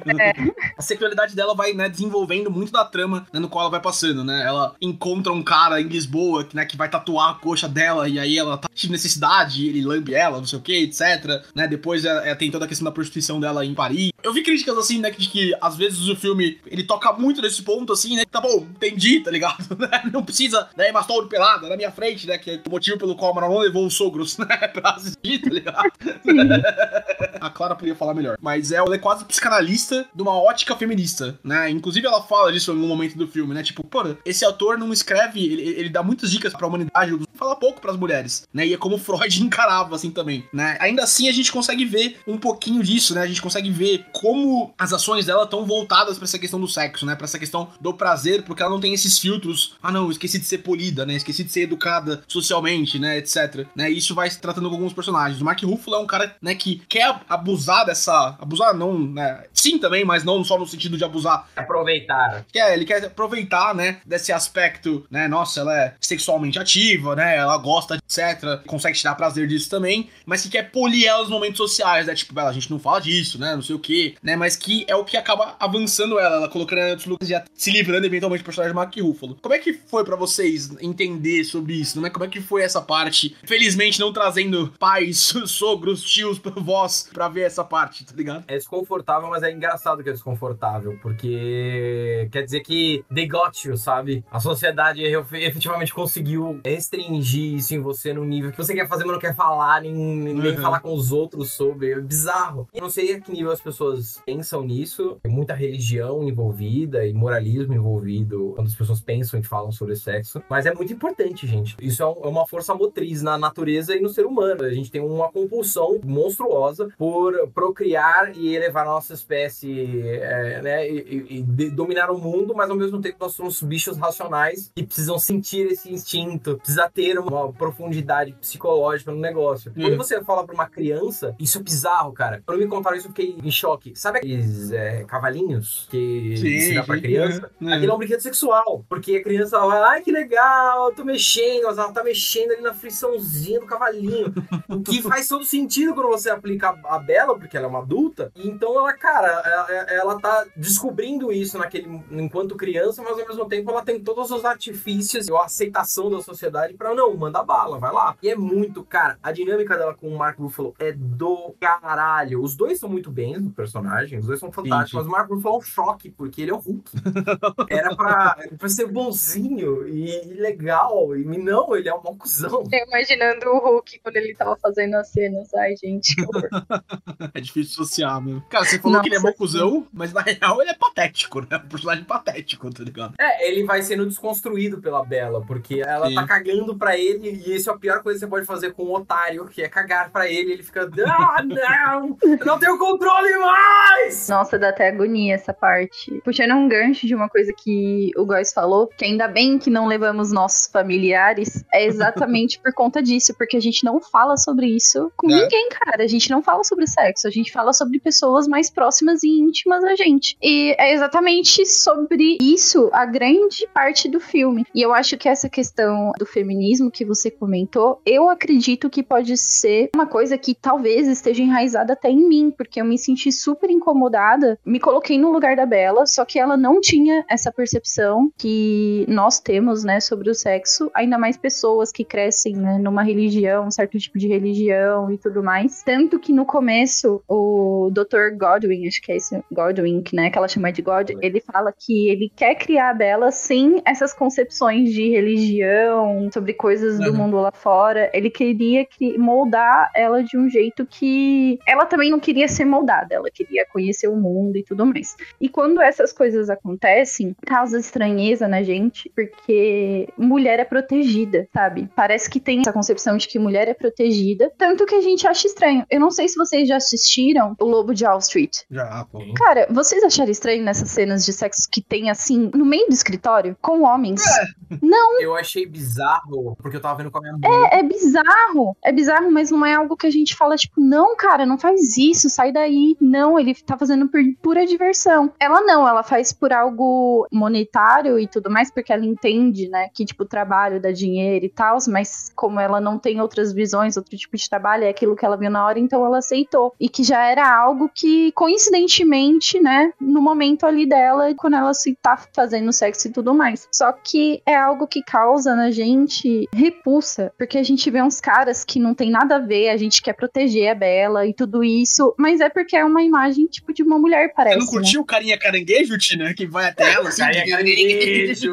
A sexualidade dela vai, né, desenvolvendo muito da trama né, no qual ela vai passando, né? Ela encontra um cara em Lisboa, que, né, que vai tatuar a coxa dela, e aí ela tá de necessidade, e ele lambe ela, não sei o que, etc. Né? Depois é, é, tem toda a questão da prostituição dela em Paris. Eu vi críticas assim, né, de que às vezes o filme ele toca muito nesse ponto, assim, né? Tá bom, entendi, tá ligado? Não precisa, né, mas todo pelado na minha frente, né? Que é o motivo pelo qual a Maron levou os sogros, né, pra assistir, tá ligado? A Clara podia falar melhor. Mas é, ela é quase psicanalista de uma ótica feminista, né? Inclusive ela fala disso em algum momento do filme, né? Tipo, pô, esse autor não escreve, ele, ele dá muitas dicas pra humanidade, fala pouco pras mulheres, né? E é como Freud encarava, assim, também, né? Ainda assim, a gente consegue ver um pouquinho disso, né? A gente consegue ver como as ações dela estão voltadas pra essa questão do sexo, né? Pra essa questão do prazer, porque ela não tem esses filtros, ah, não, esqueci de ser polida, né? Esqueci de ser educada socialmente, né? Etc. Né? Isso vai se tratando com alguns personagens. O Mark Ruffalo é um cara, né, que quer abusar dessa. Abusar, não, né? Sim, também, mas não só no sentido de abusar Aproveitar. quer, ele quer aproveitar, né, desse aspecto, né, nossa, ela é sexualmente ativa, né, ela gosta, etc, consegue tirar prazer disso também, mas que quer polir ela nos momentos sociais, né, tipo, "Bela, a gente não fala disso, né, não sei o que, né, mas que é o que acaba avançando ela, ela colocando ela em outros lugares e se livrando eventualmente do personagem Mark Ruffalo. Como é que foi pra vocês entender sobre isso, né, como é que foi essa parte, felizmente não trazendo pais, sogros, tios, vós, pra ver essa parte, tá ligado? É desconfortável, mas é engraçado que é desconfortável, porque quer dizer que they got you, sabe? A sociedade efe- efetivamente conseguiu restringir isso em você num nível que você quer fazer, mas não quer falar, nem, nem Uhum. falar com os outros sobre. É bizarro. Eu não sei a que nível as pessoas pensam nisso. Tem muita religião envolvida e moralismo envolvido quando as pessoas pensam e falam sobre sexo. Mas é muito importante, gente. Isso é, é uma força motriz na natureza e no ser humano. A gente tem uma compulsão monstruosa por procriar e elevar a nossa espécie, é, né? E, e, e dominar o mundo, mas ao mesmo tempo nós somos bichos racionais que precisam sentir esse instinto, precisa ter uma profundidade psicológica no negócio. Uhum. Quando você fala pra uma criança, isso é bizarro, cara. Quando me contaram isso, eu fiquei em choque. Sabe aqueles é, cavalinhos que sim, se dá pra criança? Uhum. Aquilo é um brinquedo sexual. Porque a criança vai, ai que legal, tô mexendo, ela tá mexendo ali na friçãozinha do cavalinho. o que faz todo sentido quando você aplica a Bela, porque ela é uma adulta. Então ela, cara, ela, ela tá descobrindo isso naquele enquanto criança, mas ao mesmo tempo ela tem todos os artifícios e a aceitação da sociedade para não, manda bala, vai lá. E é muito, cara, a dinâmica dela com o Mark Ruffalo é do caralho. Os dois são muito bem no personagem, os dois são fantásticos, Sim. mas o Mark Ruffalo é um choque, porque ele é o Hulk. Era pra, pra ser bonzinho e, e legal, e não, ele é um cuzão. Eu imaginando o Hulk quando ele tava fazendo as cenas, ai gente, É difícil associar, meu. Cara, você falou Nossa, que ele é mocuzão, mas na real ele é patético, né? Um personagem patético, tá ligado? É, ele vai sendo desconstruído pela Bela, porque ela Sim. tá cagando pra ele, e isso é a pior coisa que você pode fazer com um otário, que é cagar pra ele, ele fica, ah, não, eu não tenho controle mais! Nossa, dá até agonia essa parte. Puxando um gancho de uma coisa que o Góis falou, que ainda bem que não levamos nossos familiares, é exatamente por conta disso, porque a gente não fala sobre isso com é. ninguém, cara. A gente não fala sobre sexo, a gente fala sobre pessoas mais próximas e íntimas a gente. E é exatamente sobre isso a grande parte do filme. E eu acho que essa questão do feminismo que você comentou, eu acredito que pode ser uma coisa que talvez esteja enraizada até em mim, porque eu me senti super incomodada, me coloquei no lugar da Bela, só que ela não tinha essa percepção que nós temos, né, sobre o sexo, ainda mais pessoas que crescem, né, numa religião, um certo tipo de religião e tudo mais. Tanto que no começo, o Dr. Godwin, acho que é esse Godwin, né, que ela chama de God, ele fala que ele quer criar a Bela sem essas concepções de religião, sobre coisas do uhum. mundo lá fora. Ele queria moldar ela de um jeito que ela também não queria ser moldada, ela queria conhecer o mundo e tudo mais. E quando essas coisas acontecem, causa estranheza na gente, porque mulher é protegida, sabe? Parece que tem essa concepção de que mulher é protegida, tanto que a gente acha estranho. Eu não sei se vocês já assistiram O Lobo de Wall Street. Já, pô. Cara, vocês acharam estranho nessas cenas de sexo que tem assim, no meio do escritório, com homens? É. Não. Eu achei bizarro, porque eu tava vendo com a minha mãe. É, é bizarro. É bizarro, mas não é algo que a gente fala, tipo, não, cara, não faz isso, sai daí. Não, ele tá fazendo por pura diversão. Ela não, ela faz por algo monetário e tudo mais, porque ela entende, né, que, tipo, trabalho dá dinheiro e tal, mas como ela não tem outras visões, outro tipo de trabalho, é aquilo que ela viu na hora, então ela aceitou. E que já era algo que, coincidentemente, né, no momento ali dela, quando ela se tá fazendo sexo e tudo mais. Só que é algo que causa na gente repulsa, porque a gente vê uns caras que não tem nada a ver, a gente quer proteger a Bela e tudo isso, mas é porque é uma imagem, tipo, de uma mulher, parece. Você não curtiu né? o carinha caranguejo, Tina? Que vai até ela, caranguejo.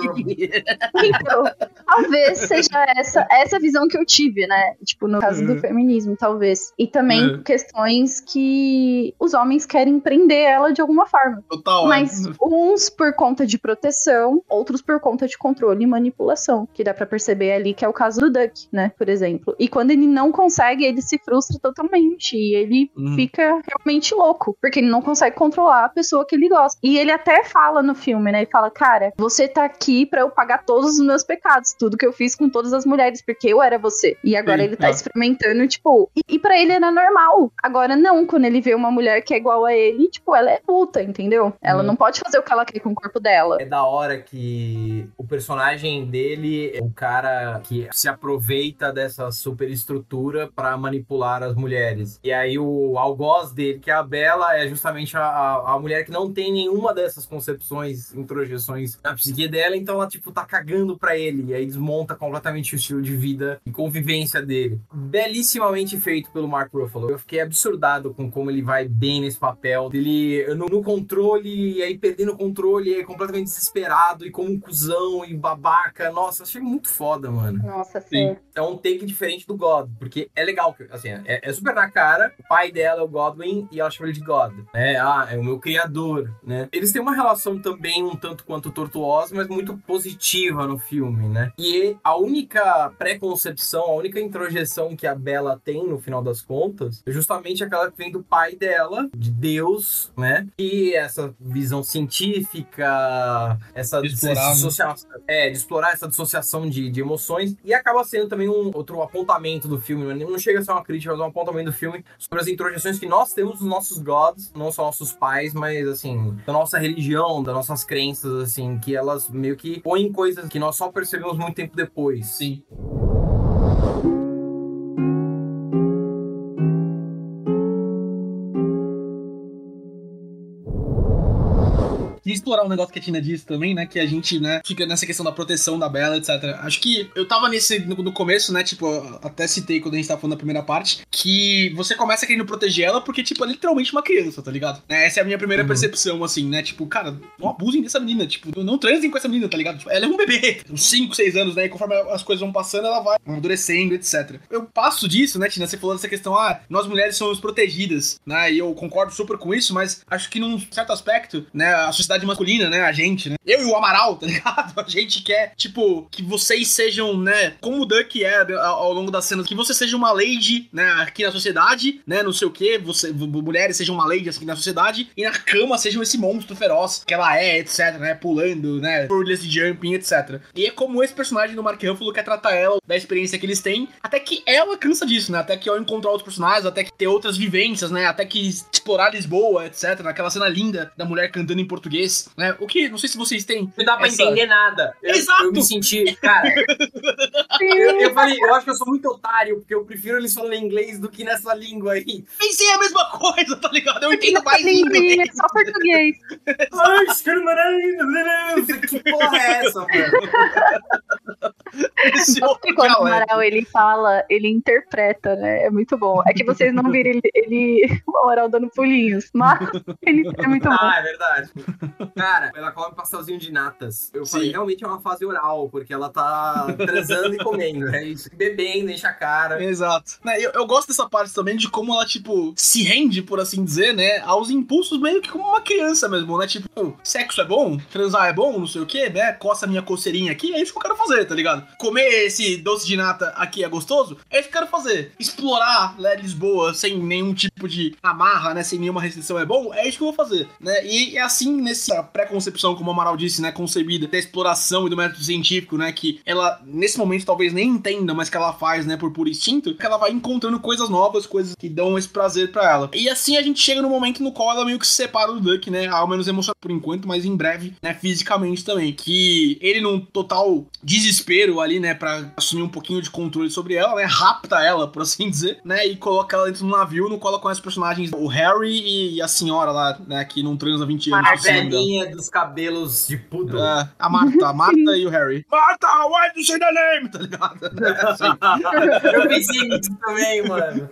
então, talvez seja essa, essa visão que eu tive, né? Tipo, no caso uhum. do feminismo, talvez. E também uhum. questões que os homens querem prender ela de alguma forma. Total. É. Mas é. uns por conta de proteção, outros por conta de controle e manipulação. Que dá para perceber ali que é o caso do Duck, né? Por exemplo. E quando ele não consegue, ele se frustra totalmente. E ele uhum. fica realmente louco. Porque ele não consegue controlar a pessoa que ele gosta. E ele até fala no filme, né? Ele fala, cara, você tá aqui para eu pagar todos os meus pecados. Tudo que eu fiz com todas as mulheres, porque eu era você. E agora Sim, ele tá, tá experimentando, tipo. E, e para ele era normal. Agora não, quando ele vê uma mulher que é igual a ele, tipo, ela é puta, entendeu? Ela uhum. não pode fazer o que ela quer com o corpo dela. É da hora que o personagem dele é o cara que se aproveita dessa superestrutura para manipular as mulheres. E aí o algoz dele, que é a Bela, é justamente a, a, a mulher que não tem nenhuma dessas concepções, introjeções na psique dela, então ela, tipo, tá cagando pra ele. E aí desmonta completamente o estilo de vida e convivência dele. Belíssimamente feito pelo Mark Ruffalo. Eu fiquei absurdado com como ele vai bem nesse papel. Ele no, no controle, e aí perdendo o controle, é completamente desesperado e como um cuzão e babaca. Nossa, achei muito foda, mano. Nossa, sim. sim. é um take diferente do God, porque é legal, assim, é, é super na cara, o pai dela é o Godwin e ela chama ele de God, né? Ah, é o meu criador, né? Eles têm uma relação também um tanto quanto tortuosa, mas muito positiva no filme, né? E a única preconcepção, a única introjeção que a Bella tem no final das contas é justamente aquela que vem do pai dela, de Deus, né? E essa visão científica, essa De explorar, né? dissociação, é, de explorar essa dissociação de, de emoções e acaba sendo também um outro apontamento do filme, né? não chega a ser uma crítica, mas um apontamento do filme sobre as introjeções que nós temos dos nossos gods, não só nossos pais, mas assim, da nossa religião, das nossas crenças, assim, que elas meio que põem coisas que nós só percebemos muito tempo depois. Sim. Explorar um negócio que a Tina disse também, né? Que a gente, né, fica nessa questão da proteção da Bela, etc. Acho que eu tava nesse no, no começo, né? Tipo, até citei quando a gente tava falando da primeira parte, que você começa querendo proteger ela porque, tipo, é literalmente uma criança, tá ligado? Né, Essa é a minha primeira Uhum. percepção, assim, né? Tipo, cara, não abusem dessa menina, tipo, não transem com essa menina, tá ligado? Tipo, ela é um bebê, uns 5, 6 anos, né? E conforme as coisas vão passando, ela vai amadurecendo, etc. Eu passo disso, né, Tina? Você falou dessa questão, ah, nós mulheres somos protegidas, né? E eu concordo super com isso, mas acho que num certo aspecto, né, a sociedade masculina, né, a gente, né? Eu e o Amaral, tá ligado? A gente quer, tipo, que vocês sejam, né, como o Duck é ao longo das cenas, que você seja uma lady, né, aqui na sociedade, né, não sei o que, você, mulheres sejam uma lady assim na sociedade, e na cama sejam esse monstro feroz que ela é, etc, né, pulando, né, burlesque jumping, etc. E é como esse personagem do Mark Ruffalo quer tratar ela, da experiência que eles têm, até que ela cansa disso, né, até que ao encontrar outros personagens, até que ter outras vivências, né, até que explorar Lisboa, etc, naquela cena linda da mulher cantando em português, né, o que, não sei se vocês têm Não dá pra Essa- entender nada. Eu, Exato! eu me senti, cara. eu, eu falei, eu acho que eu sou muito otário, porque eu prefiro eles falando inglês do que nessa língua aí. Pensei a mesma coisa, tá ligado? Eu entendo mais inglês. é só português. Que porra é essa, mano? Esse Gosto que quando o. Amaral ele fala, ele interpreta, né? É muito bom. É que vocês não viram ele, ele o Amaral dando pulinhos, mas ele é muito bom. Ah, é verdade. Cara, ela come pastelzinho de natas. Eu falei, Sim. realmente é uma fase oral, porque ela tá transando e comendo. É isso. Bebendo, enche a cara. Exato. Né, Eu, eu gosto dessa parte também de como ela, tipo, se rende, por assim dizer, né? Aos impulsos meio que como uma criança mesmo, né? Tipo, "Oh, sexo é bom, transar é bom, não sei o quê, né? Coça minha coceirinha aqui, é isso que eu quero fazer, tá ligado? Comer esse doce de nata aqui é gostoso, é isso que eu quero fazer. Explorar né, Lisboa sem nenhum tipo de amarra, né? Sem nenhuma restrição é bom, é isso que eu vou fazer, né? E é assim, nessa pré-concepção, como o Amaral disse, né? Concebida da exploração e do método científico, né? Que ela, nesse momento, talvez nem entenda, mas que ela faz, né? Por puro instinto, que ela vai encontrando coisas novas, coisas que dão esse prazer pra ela. E assim a gente chega no momento no qual ela meio que se separa do Duck, né? Ao menos emocional por enquanto, mas em breve, né? Fisicamente também. Que ele, num total desespero ali, né? Pra assumir um pouquinho de controle sobre ela, né? Rapta ela, por assim dizer, né? E coloca ela dentro do navio, no qual ela conhece os personagens, o Harry e a senhora lá, né? Que não transa há 20 anos. A velhinha dos cabelos de poodle. É, a Marta, a Marta e o Harry. Marta, why do you say the name? Tá ligado? É, assim. Eu pensei nisso também, mano.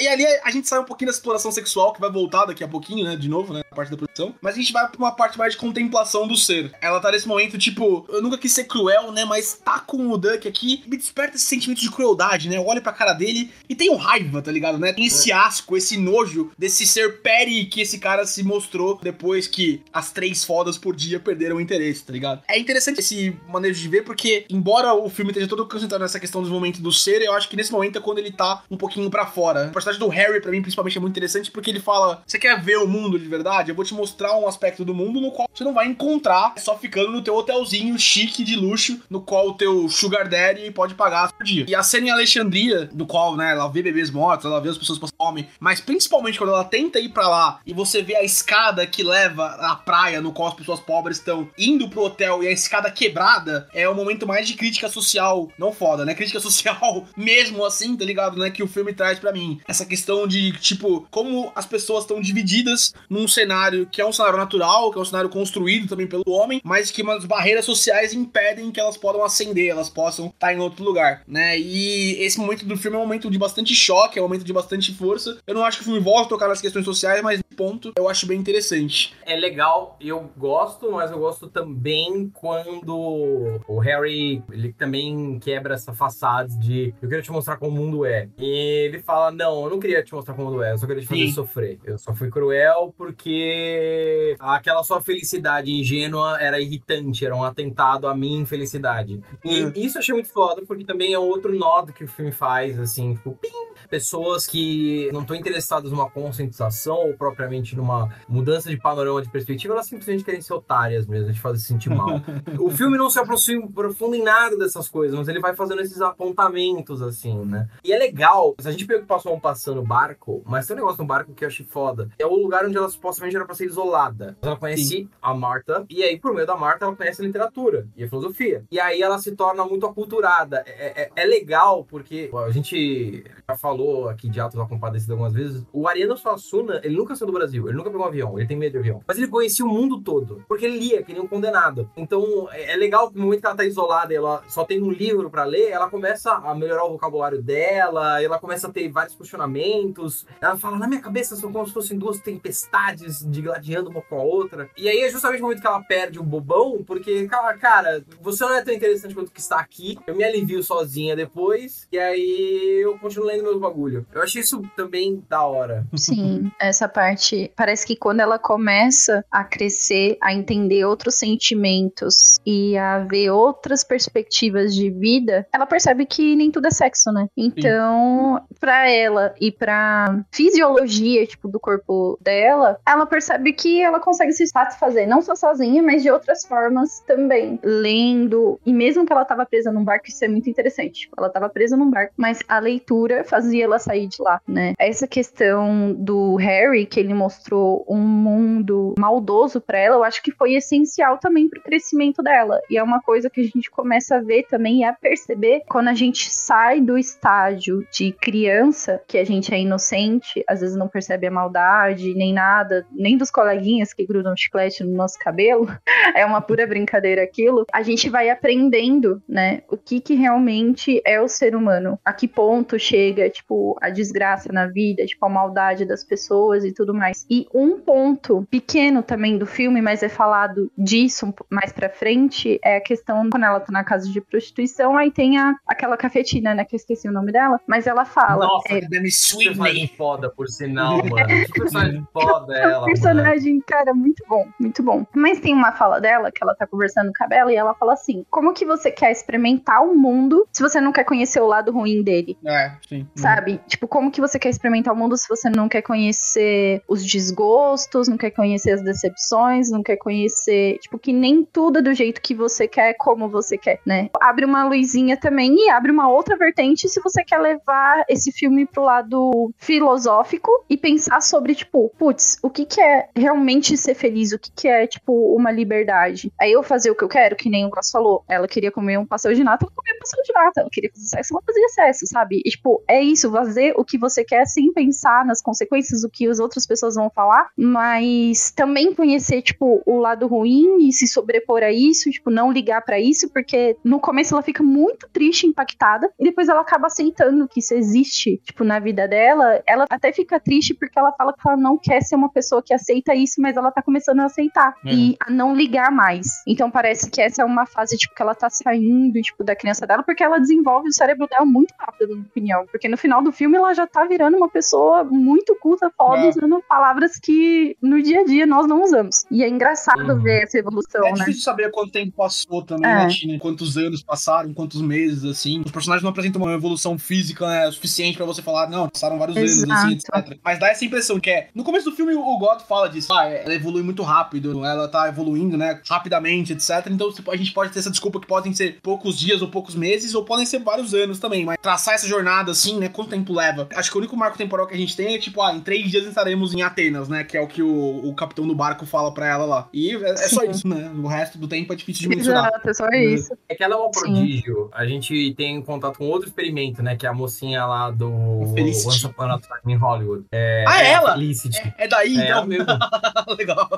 E ali a gente sai um pouquinho da exploração sexual, que vai voltar daqui a pouquinho, né? De novo, né? A parte da produção. Mas a gente vai pra uma parte mais de contemplação do ser. Ela tá nesse momento, tipo, eu nunca quis ser cruel, né? Mas tá com o Duck aqui, me desperta esse sentimento de crueldade, né? Eu olho pra cara dele e tenho raiva, tá ligado? Né? Tem esse asco, esse nojo desse ser Perry que esse cara se mostrou depois que as três fodas por dia perderam o interesse, tá ligado? É interessante esse manejo de ver, porque, embora o filme esteja todo concentrado nessa questão do desenvolvimento do ser, eu acho que nesse momento é quando ele tá um pouquinho pra fora. A personagem do Harry, pra mim, principalmente, é muito interessante porque ele fala: Você quer ver o mundo de verdade? Eu vou te mostrar um aspecto do mundo no qual você não vai encontrar só ficando no teu hotelzinho chique de luxo, no qual o teu Sugar Daddy pode pagar por dia. E a cena em Alexandria, do qual, né, ela vê bebês mortos, ela vê as pessoas passando fome, mas principalmente quando ela tenta ir pra lá e você vê a escada que leva à praia, no qual as pessoas pobres estão indo pro hotel e a escada quebrada, é o momento mais de crítica social, não foda, né? Crítica social mesmo assim, tá ligado, né? Que o filme traz pra mim. Essa questão de, tipo, como as pessoas estão divididas num cenário que é um cenário natural, que é um cenário construído também pelo homem, mas que umas barreiras sociais impedem que elas possam ascender, elas possam estar em outro lugar, né? E esse momento do filme é um momento de bastante choque, é um momento de bastante força. Eu não acho que o filme volta a tocar nas questões sociais, mas ponto eu acho bem interessante. É legal, eu gosto, mas eu gosto também quando o Harry, ele também quebra essa façade de eu queria te mostrar como o mundo é. E ele fala: Não, eu não queria te mostrar como o mundo é, eu só queria te fazer Sim. sofrer. Eu só fui cruel porque aquela sua felicidade ingênua era irritante, era um atentado à minha infelicidade. E hum. isso eu achei muito foda, porque também é outro nó que o filme faz, assim, tipo, pim! Pessoas que não estão interessadas numa conscientização ou propriamente numa mudança de panorama de perspectiva, elas simplesmente querem ser otárias mesmo, de fazer se sentir mal. o filme não se aprofunda em nada dessas coisas, mas ele vai fazendo esses apontamentos, assim, né? E é legal, a gente passou um passando barco, mas tem um negócio no barco que eu achei foda. É o lugar onde ela supostamente era pra ser isolada. Ela conhece Sim. a Marta, e aí, por meio da Marta, ela conhece a literatura e a filosofia. E aí ela se torna muito aculturada. É, é, é legal, porque a gente já falou aqui de Atos da Compadecida algumas vezes. O Ariano Suassuna, ele nunca saiu do Brasil, ele nunca pegou um avião, ele tem medo de avião. Mas ele conhecia o mundo todo, porque ele lia, que nem um condenado. Então, é, é legal que no momento que ela tá isolada ela só tem um livro para ler, ela começa a melhorar o vocabulário dela, ela começa a ter vários questionamentos. Ela fala, na minha cabeça são como se fossem duas tempestades digladiando uma com a outra. E aí é justamente o momento que ela perde o bobão, porque, cara, você não é tão interessante quanto que está aqui. Eu me alivio sozinha depois, e aí eu continuo lendo meus bagulho. Eu achei isso também da hora. Sim, essa parte parece que quando ela começa a crescer, a entender outros sentimentos e a ver outras perspectivas de vida, ela percebe que nem tudo é sexo, né? Então, para ela e pra fisiologia, tipo, do corpo dela, ela percebe que ela consegue se satisfazer, não só sozinha, mas de outras formas também. Lendo, e mesmo que ela tava presa num barco, isso é muito interessante. Tipo, ela tava presa num barco, mas a leitura fazia ela sair de lá, né? Essa questão do Harry, que ele mostrou um mundo maldoso para ela, eu acho que foi essencial também pro crescimento dela. E é uma coisa que a gente começa a ver também e a perceber quando a gente sai do estágio de criança, que a gente é inocente, às vezes não percebe a maldade, nem nada, nem dos coleguinhas que grudam chiclete no nosso cabelo. é uma pura brincadeira aquilo. A gente vai aprendendo, né, o que que realmente é o ser humano. A que ponto chega, tipo, a desgraça na vida, tipo, a maldade das pessoas e tudo mais. E um ponto pequeno também do filme, mas é falado disso mais pra frente, é a questão quando ela tá na casa de prostituição, aí tem a, aquela cafetina, né, que eu esqueci o nome dela, mas ela fala... Nossa, é, Demi Sweetney. foda, por sinal, mano. Que personagem foda ela, é um personagem, mano. cara, muito bom, muito bom. Mas tem uma fala dela, que ela tá conversando com a Bela, e ela fala assim, como que você quer experimentar o mundo se você não quer conhecer o lado ruim dele? É, sim. Sabe? Tipo, como que você quer experimentar o mundo se você não quer conhecer os desgostos, não quer conhecer as decepções, não quer conhecer, tipo, que nem tudo é do jeito que você quer, como você quer, né? Abre uma luzinha também e abre uma outra vertente se você quer levar esse filme pro lado filosófico e pensar sobre, tipo, putz, o que que é realmente ser feliz? O que que é, tipo, uma liberdade? Aí eu fazer o que eu quero, que nem o Goss falou. Ela queria comer um pastel de nata, ela comia um pastel de nata. Ela queria fazer sexo, ela fazia sexo, sabe? E, tipo, é isso, fazer o que você quer sem pensar nas consequências do que as outras pessoas vão falar, mas também conhecer, tipo, o lado ruim e se sobrepor a isso, tipo, não ligar para isso, porque no começo ela fica muito triste, impactada, e depois ela acaba aceitando que isso existe, tipo, na vida dela. Ela até fica triste porque ela fala que ela não quer ser uma pessoa que aceita isso, mas ela tá começando a aceitar é. e a não ligar mais. Então parece que essa é uma fase, tipo, que ela tá saindo, tipo, da criança dela, porque ela desenvolve o cérebro dela muito rápido, na minha opinião. Porque no final do filme ela já tá virando uma pessoa muito culta, foda, é. usando palavras que no dia a dia nós não usamos. E é engraçado uhum. ver essa evolução, é né? É difícil saber quanto tempo passou também, é. né, Quantos anos passaram, quantos meses, assim. Os personagens não apresentam uma evolução física, né, suficiente pra você falar, não, passaram vários Exato. anos, assim, etc. Mas dá essa impressão que é. No começo do filme, o God fala disso. Ah, ela evolui muito rápido, ela tá evoluindo, né, rapidamente, etc. Então a gente pode ter essa desculpa que podem ser poucos dias ou poucos meses, ou podem ser vários anos também. Mas traçar essa jornada, assim, né, quanto tempo leva? Acho que o único marco temporal que a gente tem é tipo, ah, em três dias estaremos em Atenas, né? Que é o que o, o capitão do barco fala pra ela lá. E é, é só isso, né? O resto do tempo é difícil de mensurar. Exato, é só isso. É que ela é uma prodígio. Sim. A gente tem contato com outro experimento, né? Que é a mocinha lá do Felicity. Once Upon a Time in Hollywood. É, ah, é ela? Felicity. É, é daí, é então. Mesmo. Legal.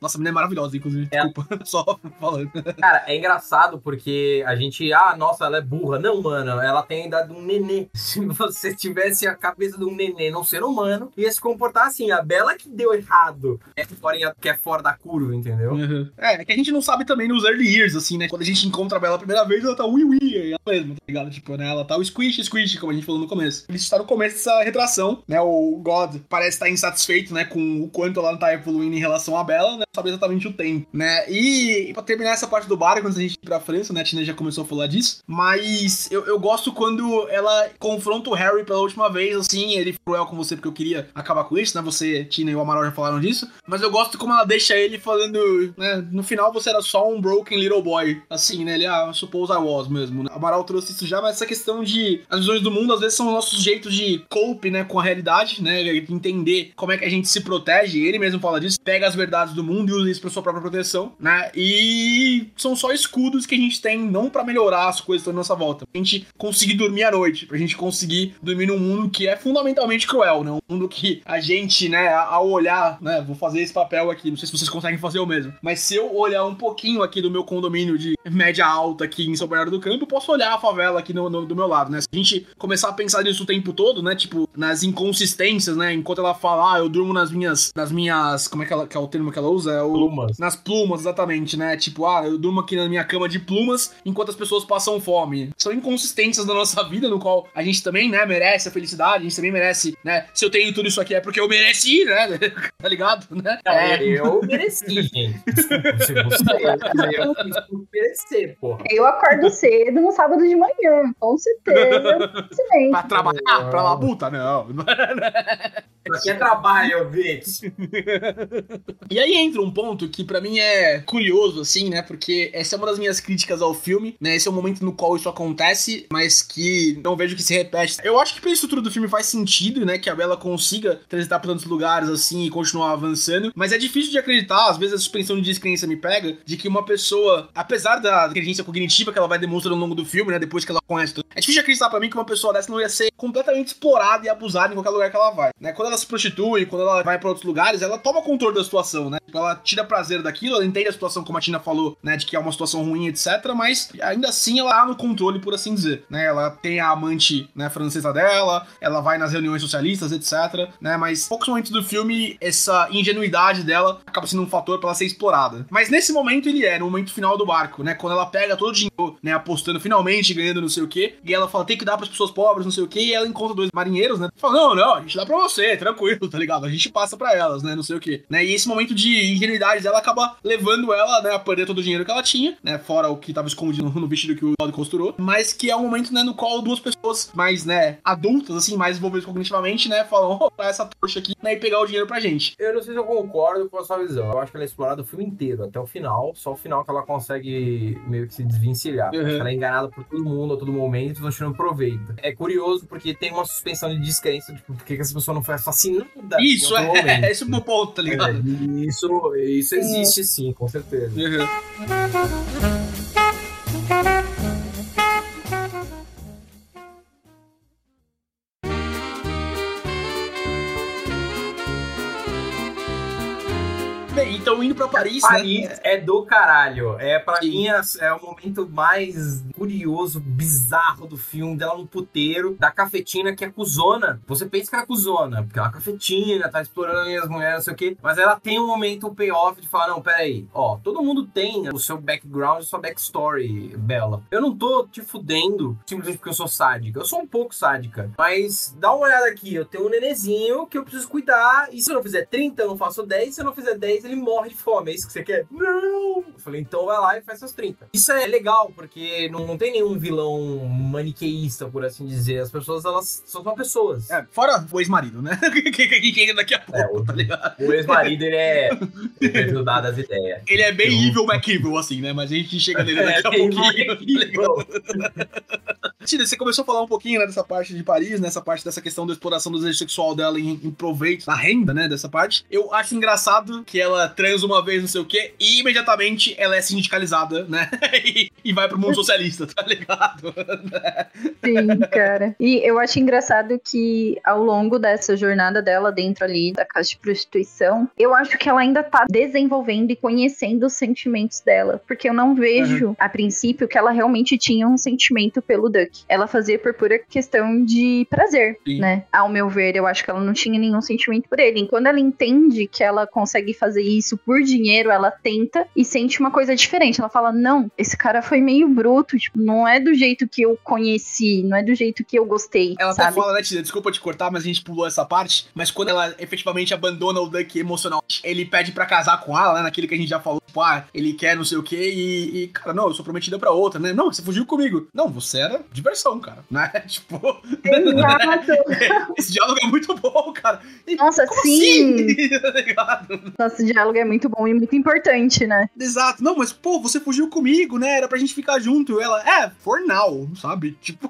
Nossa, a menina é maravilhosa, inclusive. É. Desculpa, só falando. Cara, é engraçado porque a gente, ah, nossa, ela é burra. Não, mano, ela tem a idade de um nenê. Se você tivesse a cabeça cabeça de um neném, num ser humano, ia se comportar assim. A Bela que deu errado. É fora, que é fora da curva, entendeu? Uhum. É, é que a gente não sabe também nos early years, assim, né? Quando a gente encontra a Bela a primeira vez, ela tá ui ui, é ela mesma, tá ligado? Tipo, né? Ela tá o squish, squish, como a gente falou no começo. Ele está no começo dessa retração, né? O God parece estar insatisfeito, né? Com o quanto ela não tá evoluindo em relação à Bela, né? Sabe exatamente o tempo, né? E, e pra terminar essa parte do bar, quando a gente ir pra França, né? A Tina já começou a falar disso, mas eu, eu gosto quando ela confronta o Harry pela última vez, assim, ele foi cruel com você porque eu queria acabar com isso, né? Você, Tina e o Amaral já falaram disso, mas eu gosto como ela deixa ele falando, né? No final você era só um broken little boy, assim, né? Ele, ah, suppose I was mesmo, né? Amaral trouxe isso já, mas essa questão de as visões do mundo às vezes são nossos jeitos de cope, né, com a realidade, né? Entender como é que a gente se protege, ele mesmo fala disso, pega as verdades do mundo e usa isso pra sua própria proteção, né? E são só escudos que a gente tem, não para melhorar as coisas da nossa volta, pra gente conseguir dormir à noite, pra gente conseguir dormir num mundo que é fundamentalmente cruel, né? Um mundo que a gente, né, ao olhar, né, vou fazer esse papel aqui, não sei se vocês conseguem fazer o mesmo, mas se eu olhar um pouquinho aqui do meu condomínio de média alta aqui em São Bernardo do Campo, eu posso olhar a favela aqui no, no, do meu lado, né? Se a gente começar a pensar nisso o tempo todo, né, tipo, nas inconsistências, né, enquanto ela fala, ah, eu durmo nas minhas, nas minhas, como é que, ela, que é o termo que ela usa? É o, Plumas. Nas plumas, exatamente, né? Tipo, ah, eu durmo aqui na minha cama de plumas enquanto as pessoas passam fome. São inconsistências da nossa vida, no qual a gente também, né, merece a felicidade, a gente também merece, né? Se eu tenho tudo isso aqui é porque eu mereci, né? tá ligado, né? Não, eu mereci, gente. Eu quis merecer, porra. Eu acordo cedo no sábado de manhã, com certeza. Pra trabalhar, pra labuta, não. Aqui é trabalho, bitch. E aí entra um ponto que pra mim é curioso, assim, né? Porque essa é uma das minhas críticas ao filme, né? Esse é o momento no qual isso acontece, mas que não vejo que se repete. Eu acho que pela estrutura do filme faz sentido, né? Que a Bela consiga transitar por tantos lugares, assim, e continuar avançando. Mas é difícil de acreditar, às vezes a suspensão de descrença me pega, de que uma pessoa, apesar da inteligência cognitiva que ela vai demonstrando ao longo do filme, né? Depois que ela conhece tudo, é difícil de acreditar pra mim que uma pessoa dessa não ia ser completamente explorada e abusada em qualquer lugar que ela vai, né? Quando ela se prostitui, quando ela vai pra outros lugares, ela toma controle da situação, né? Tipo, ela tira prazer daquilo, ela entende a situação como a Tina falou, né? De que é uma situação ruim, etc. Mas ainda assim ela tá no controle, por assim dizer, né? Ela tem a amante, né, francesa dela, ela vai nas reuniões socialistas, etc, né? Mas poucos momentos do filme, essa ingenuidade dela acaba sendo um fator pra ela ser explorada. Mas nesse momento ele é, no momento final do barco, né? Quando ela pega todo o dinheiro, né? Apostando finalmente, ganhando não sei o quê, e ela fala, tem que dar pras pessoas pobres, não sei o quê, e ela encontra dois marinheiros, né? Fala, não, não, a gente dá pra você, tranquilo, tá ligado? A gente passa pra elas, né? Não sei o quê. Né? E esse momento de ingenuidade dela acaba levando ela, né, a perder todo o dinheiro que ela tinha, né? Fora o que tava escondido no vestido que o Todd costurou. Mas que é um momento, né, no qual duas pessoas mais, né, adultas, assim, mais envolvidas cognitivamente, né, falam, oh, essa trouxa aqui, né, e pegar o dinheiro pra gente. Eu não sei se eu concordo com a sua visão. Eu acho que ela é explorada o filme inteiro, até o final. Só o final que ela consegue meio que se desvencilhar. Uhum. Acho que Ela é enganada por todo mundo a todo momento e não tirando proveito. É curioso porque tem uma suspensão de descrença, tipo, por que essa pessoa não foi assassinada? Isso, em outro é, momento? é esse o meu ponto, tá ligado? É, isso, isso existe sim, com certeza. Uhum. Bem, então indo pra Paris, Paris né? é do caralho. É, pra Sim. mim, é, é o momento mais curioso, bizarro do filme, dela no puteiro, da cafetina que é cuzona. Você pensa que ela é cuzona, porque ela é cafetina, tá explorando as mulheres, não sei o quê. Mas ela tem um momento, um payoff de falar, não, peraí, ó, todo mundo tem o seu background, a sua backstory, Bela. Eu não tô te fudendo simplesmente porque eu sou sádica. Eu sou um pouco sádica. Mas dá uma olhada aqui, eu tenho um nenezinho que eu preciso cuidar. E se eu não fizer 30, eu não faço 10. Se eu não fizer 10, ele morre de fome. É isso que você quer? Não! Eu falei, então vai lá e faz seus 30. Isso é legal, porque não, não tem nenhum vilão maniqueísta, por assim dizer. As pessoas, elas só são pessoas. É, fora o ex-marido, né? que entra daqui a pouco, É, o- tá ligado? O ex-marido, ele é ajudado das ideias. Ele é bem evil McEvil, assim, né? Mas a gente chega nele daqui a É, tem pouquinho. tá Tina, você começou a falar um pouquinho, né, dessa parte de Paris, nessa parte dessa questão da exploração do desejo sexual dela em, em proveito da renda, né, dessa parte. Eu acho engraçado que ela transa uma vez, não sei o quê, e imediatamente ela é sindicalizada, né, e, e vai pro mundo socialista, tá ligado? Sim, cara. E eu acho engraçado que ao longo dessa jornada dela dentro ali da casa de prostituição, eu acho que ela ainda tá desenvolvendo e conhecendo os sentimentos dela. Porque eu não vejo, a princípio, que ela realmente tinha um sentimento pelo Duck. Ela fazia por pura questão de prazer, Sim. né? Ao meu ver, eu acho que ela não tinha nenhum sentimento por ele. E quando ela entende que ela consegue fazer isso por dinheiro, ela tenta e sente uma coisa diferente. Ela fala: Não, esse cara foi meio bruto, tipo, não é do jeito que eu conheci, não é do jeito que eu gostei. Ela até sabe? fala, né, Tina? Desculpa te cortar, mas a gente pulou essa parte. Mas quando ela efetivamente abandona o Duck emocionalmente, ele pede pra casar com ela, né? Naquele que a gente já falou, tipo, ah, ele quer não sei o quê. E, e, cara, não, eu sou prometida pra outra, né? Não, você fugiu comigo. Não, você era diversão, cara. Né? Tipo, Exato. esse diálogo é muito bom, cara. E, Nossa, como sim. assim? Tá ligado? Nosso diálogo é muito bom e muito importante, né? Exato. Não, mas, pô, você fugiu comigo, né? Era pra gente ficar junto. E ela, é, for now, sabe? Tipo,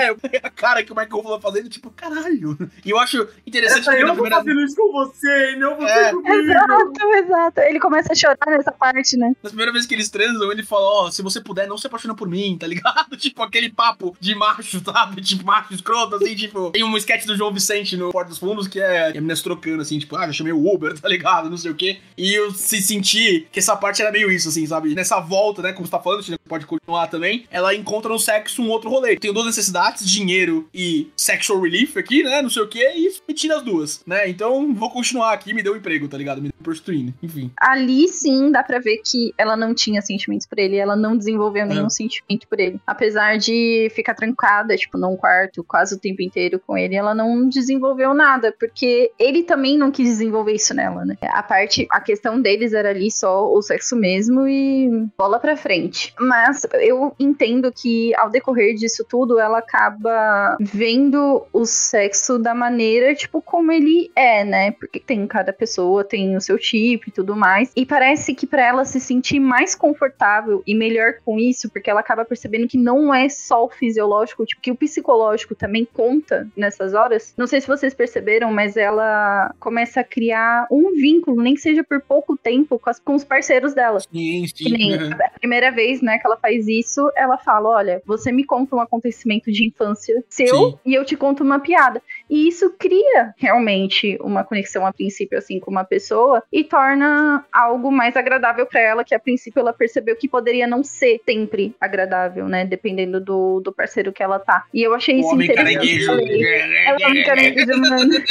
é a cara que o Ruffalo tá fazendo, tipo, caralho. E eu acho interessante Essa porque eu tô primeira, fazendo isso com você não você É. comigo. Exato, exato. Ele começa a chorar nessa parte, né? na primeira vez que eles transam, ele fala, ó, se você puder, não se apaixona por mim, tá ligado? Tipo, aquele papo de macho, sabe? Tipo, macho escroto, assim, tipo... Tem um sketch do João Vicente no Porta dos Fundos que é a menina trocando, assim, tipo, ah, já chamei o Uber, tá ligado? Não sei o quê. E eu se senti que essa parte era meio isso, assim, sabe? Nessa volta, né, como você tá falando, pode continuar também, ela encontra no sexo um outro rolê. Tem duas necessidades, dinheiro e sexual relief aqui, né, não sei o quê, e isso me tira as duas, né? Então, vou continuar aqui, me deu um emprego, tá ligado? Me deu prostituindo, enfim. Ali sim dá pra ver que ela não tinha sentimentos por ele, ela não desenvolveu nenhum É. sentimento por ele. Apesar de ficar trancada, tipo, num quarto quase o tempo inteiro com ele, ela não desenvolveu nada, porque ele também não quis desenvolver isso nela, né? A parte, a questão deles era ali só o sexo mesmo e bola pra frente. Mas eu entendo que ao decorrer disso tudo, ela acaba vendo o sexo da maneira, tipo, como ele é, né? Porque tem cada pessoa, tem o seu tipo e tudo mais. E parece que pra ela se sentir mais confortável e melhor com isso, porque ela acaba percebendo que não é só o fisiológico, tipo, que o psicológico também conta nessas horas. Não sei se vocês perceberam, mas ela começa a criar um vínculo, nem que seja por pouco tempo, com, as- com os parceiros dela. Sim, sim. Que nem Uhum. a primeira vez, né, que ela faz isso, ela fala: Olha, você me conta um acontecimento de infância seu Sim. e eu te conto uma piada. E isso cria realmente uma conexão a princípio, assim, com uma pessoa e torna algo mais agradável pra ela, que a princípio ela percebeu que poderia não ser sempre agradável, né? Dependendo do, do parceiro que ela tá. E eu achei O isso homem interessante. caranguejo. Falei, É o homem caranguejo, mano.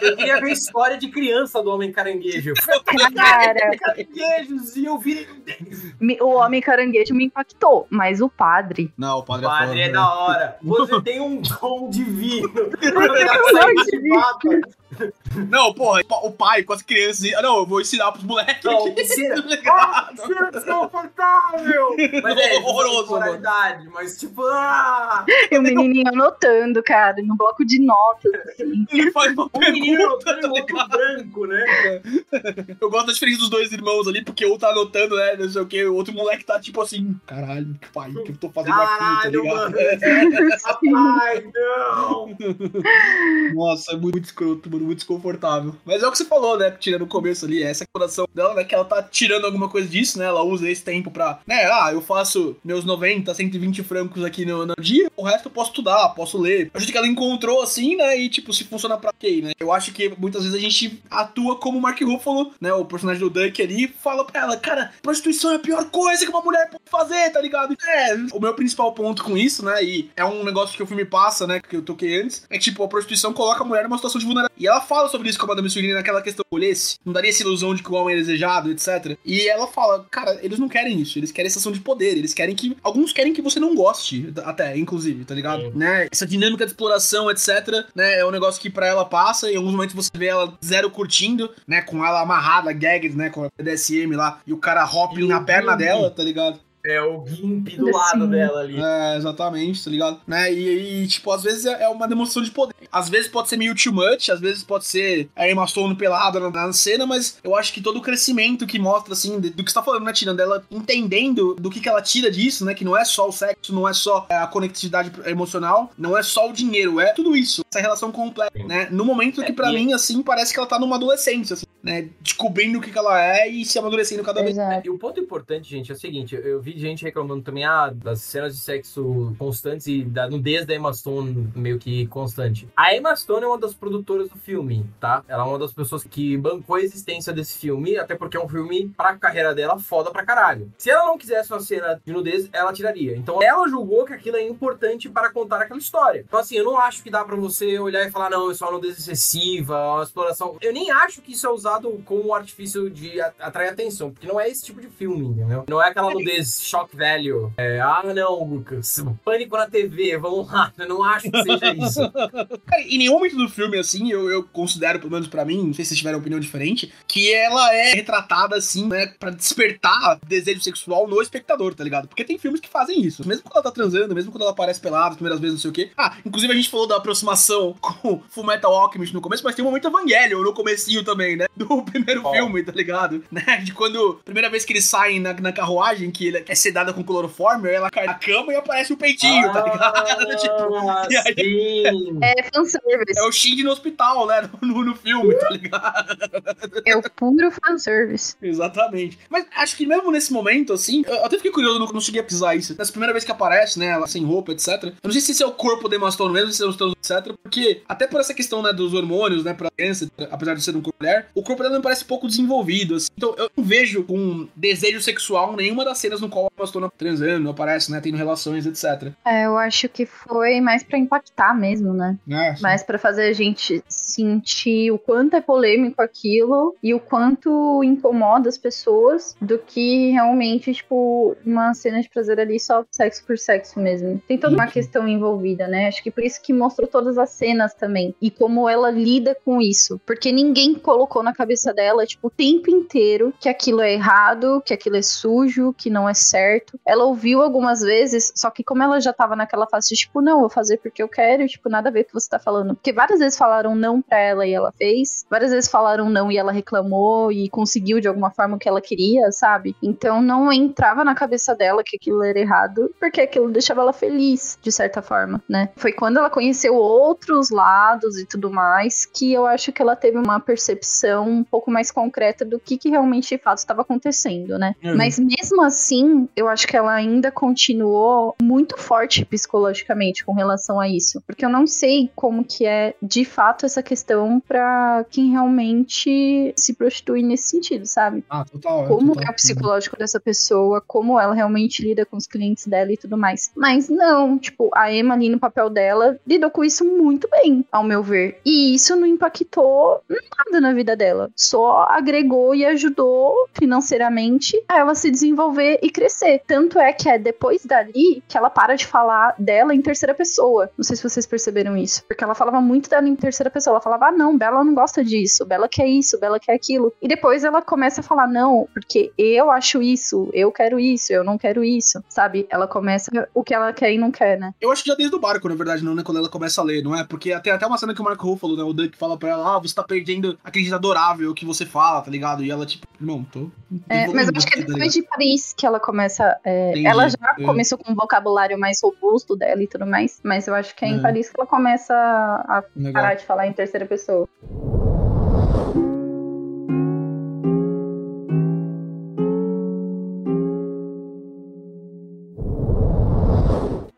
Eu queria ver a história de criança do Homem Caranguejo. Cara, Caranguejos e eu me- o homem caranguejo me impactou, mas o padre. Não, o padre, Padre é é da hora. Você tem um dom divino. Dom divino. Não, porra, o pai com as crianças. Ah, não, eu vou ensinar pros moleques. Não, ensina. Tá Ah, ensina desconfortável. Mas é, Horroroso, moralidade, mas tipo, ah, E o menininho anotando, cara, no bloco de notas. assim. Ele faz uma um menino pergunta, anotando tá e ligado? branco, né? Eu gosto da diferença dos dois irmãos ali, porque um tá anotando, né, não sei o que, o outro moleque tá tipo assim, caralho, que pai, o que eu tô fazendo aqui, tá Caralho, ligado? mano. Rapaz, não. Nossa, é muito, muito escroto, mano, muito desconfortável. Mas é o que você falou, né, tirando no começo ali, essa coração dela, né, que ela tá tirando alguma coisa disso, né, ela usa esse tempo pra, né, ah, eu faço meus 90, 120 francos aqui no, no dia, o resto eu posso estudar, posso ler. Acho que ela encontrou assim, né, e tipo, se funciona pra quem, né? Eu acho que muitas vezes a gente atua como o Mark Ruffalo, né, o personagem do Duck ali, fala pra ela, cara, prostituição é a pior coisa que uma mulher pode fazer, tá ligado? É, o meu principal ponto com isso, né, e é um negócio que o filme passa, né, que eu toquei antes, é que, tipo, a prostituição coloca a mulher numa situação de vulnerabilidade. E ela fala sobre isso com a Madame Surini naquela questão do olhesse, não daria essa ilusão de que o homem é desejado, etc. E ela fala, cara, eles não querem isso, eles querem essa ação de poder, eles querem que. Alguns querem que você não goste, até, inclusive, tá ligado? Né? Essa dinâmica de exploração, etc., né, é um negócio que pra ela passa, e em alguns momentos você vê ela zero curtindo, né, com ela amarrada, gagged, né, com a PDSM lá, e o cara hopping E na perna dela, tá ligado? É o Gimp do Sim. lado dela ali. É, exatamente, tá ligado? Né? E, e, tipo, às vezes é é uma demonstração de poder. Às vezes pode ser meio too much, às vezes pode ser a Emma Stone pelada na, na cena, mas eu acho que todo o crescimento que mostra, assim, do que você tá falando, né, Tina? Dela entendendo do que, que ela tira disso, né? Que não é só o sexo, não é só é, a conectividade emocional, não é só o dinheiro, é tudo isso. Essa relação completa, né? No momento que, pra e- mim, assim, parece que ela tá numa adolescência, assim. Né, descobrindo o que, que ela é e se amadurecendo cada vez. Exato. E o ponto importante, gente, é o seguinte: eu vi gente reclamando também ah, das cenas de sexo constantes e da nudez da Emma Stone meio que constante. A Emma Stone é uma das produtoras do filme, tá? Ela é uma das pessoas que bancou a existência desse filme, até porque é um filme pra carreira dela foda pra caralho. Se ela não quisesse uma cena de nudez, ela tiraria. Então ela julgou que aquilo é importante para contar aquela história. Então, assim, eu não acho que dá pra você olhar e falar, não, isso é uma nudez excessiva, uma exploração. Eu nem acho que isso é usado como um artifício de atrair atenção, porque não é esse tipo de filme, entendeu? Não é aquela nudez shock value. É, ah, não, Lucas, pânico na TV, vamos lá. Eu não acho que seja isso. Cara, em nenhum momento do filme, assim, eu, eu considero, pelo menos pra mim, não sei se vocês tiveram opinião diferente, que ela é retratada, assim, né, pra despertar desejo sexual no espectador, tá ligado? Porque tem filmes que fazem isso. Mesmo quando ela tá transando, mesmo quando ela aparece pelada, as primeiras vezes, não sei o quê. Ah, inclusive a gente falou da aproximação com Full Metal Alchemist no começo, mas tem um momento Evangelion no comecinho também, né? primeiro Qual? filme, tá ligado? Né? De quando, primeira vez que eles saem na, na carruagem, que ele é sedada com clorofórmio, aí ela cai na cama e aparece o peitinho, tá ligado? Tipo, Ah, e aí-. É fanservice. É o Shinji no hospital, né? No, no filme, tá ligado? É o puro fanservice. Exatamente. Mas acho que mesmo nesse momento, assim, eu até fiquei curioso, não, não cheguei a pisar isso. Nessa primeira vez que aparece, né, ela sem roupa, etc. Eu não sei se esse é o corpo Emma Stone mesmo, se são os teus, etc. Porque, até por essa questão, né, dos hormônios, né, pra criança, apesar de ser um mulher, o corpo dela me parece pouco desenvolvido, assim. Então, eu não vejo com desejo sexual nenhuma das cenas no qual a Emma Stone transando, aparece, né, tendo relações, etc. É, eu acho que foi mais pra impactar mesmo, né? Né? Mais pra fazer a gente sentir o quanto é polêmico aquilo e o quanto incomoda as pessoas do que realmente, tipo, uma cena de prazer ali só sexo por sexo mesmo. Tem toda uma questão envolvida, né? Acho que por isso que mostrou todas as cenas também e como ela lida com isso. Porque ninguém colocou na cabeça dela, tipo, o tempo inteiro que aquilo é errado, que aquilo é sujo, que não é certo. Ela ouviu algumas vezes, só que como ela já tava naquela fase de, tipo, não, vou fazer porque eu quero, tipo, nada a ver o que você tá falando. Porque várias vezes falaram não pra ela e ela fez, várias vezes falaram não e ela reclamou e conseguiu de alguma forma o que ela queria, sabe? Então não entrava na cabeça dela que aquilo era errado, porque aquilo deixava ela feliz, de certa forma, né? Foi quando ela conheceu outros lados e tudo mais que eu acho que ela teve uma percepção um pouco mais concreta do que, que realmente de fato estava acontecendo, né? Uhum. Mas mesmo assim, eu acho que ela ainda continuou muito forte psicologicamente com relação a isso, porque eu não sei como que é de fato essa questão pra quem realmente se prostitui nesse sentido, sabe? Ah, total. Como total. é o psicológico dessa pessoa, como ela realmente lida com os clientes dela e tudo mais. Mas não, tipo, a Emma ali no papel dela lidou com isso muito bem, ao meu ver. E isso não impactou nada na vida dela. Só agregou e ajudou financeiramente a ela se desenvolver e crescer. Tanto é que é depois dali que ela para de falar dela em terceira pessoa. Não sei se vocês perceberam isso. Porque ela falava muito dela em terceira pessoa. Ela falava, ah, não, Bela não gosta disso, Bela quer isso, Bela quer aquilo. E depois ela começa a falar, não, porque eu acho isso, eu quero isso, eu não quero isso, sabe? Ela começa o que ela quer e não quer, né? Eu acho que já desde o barco, na verdade, não, né? Quando ela começa a ler, não é? Porque tem até uma cena que o Marco Ruffalo, né? O Duck fala pra ela, ah, você tá perdendo aquele adorável que você fala, tá ligado? E ela, tipo, irmão, tô. É, mas eu acho que é tá depois de Paris que ela começa. é, ela já É. começou com um vocabulário mais robusto dela e tudo mais, mas eu acho que é em É. Paris que ela começa a Legal. parar de falar em terceira pessoa.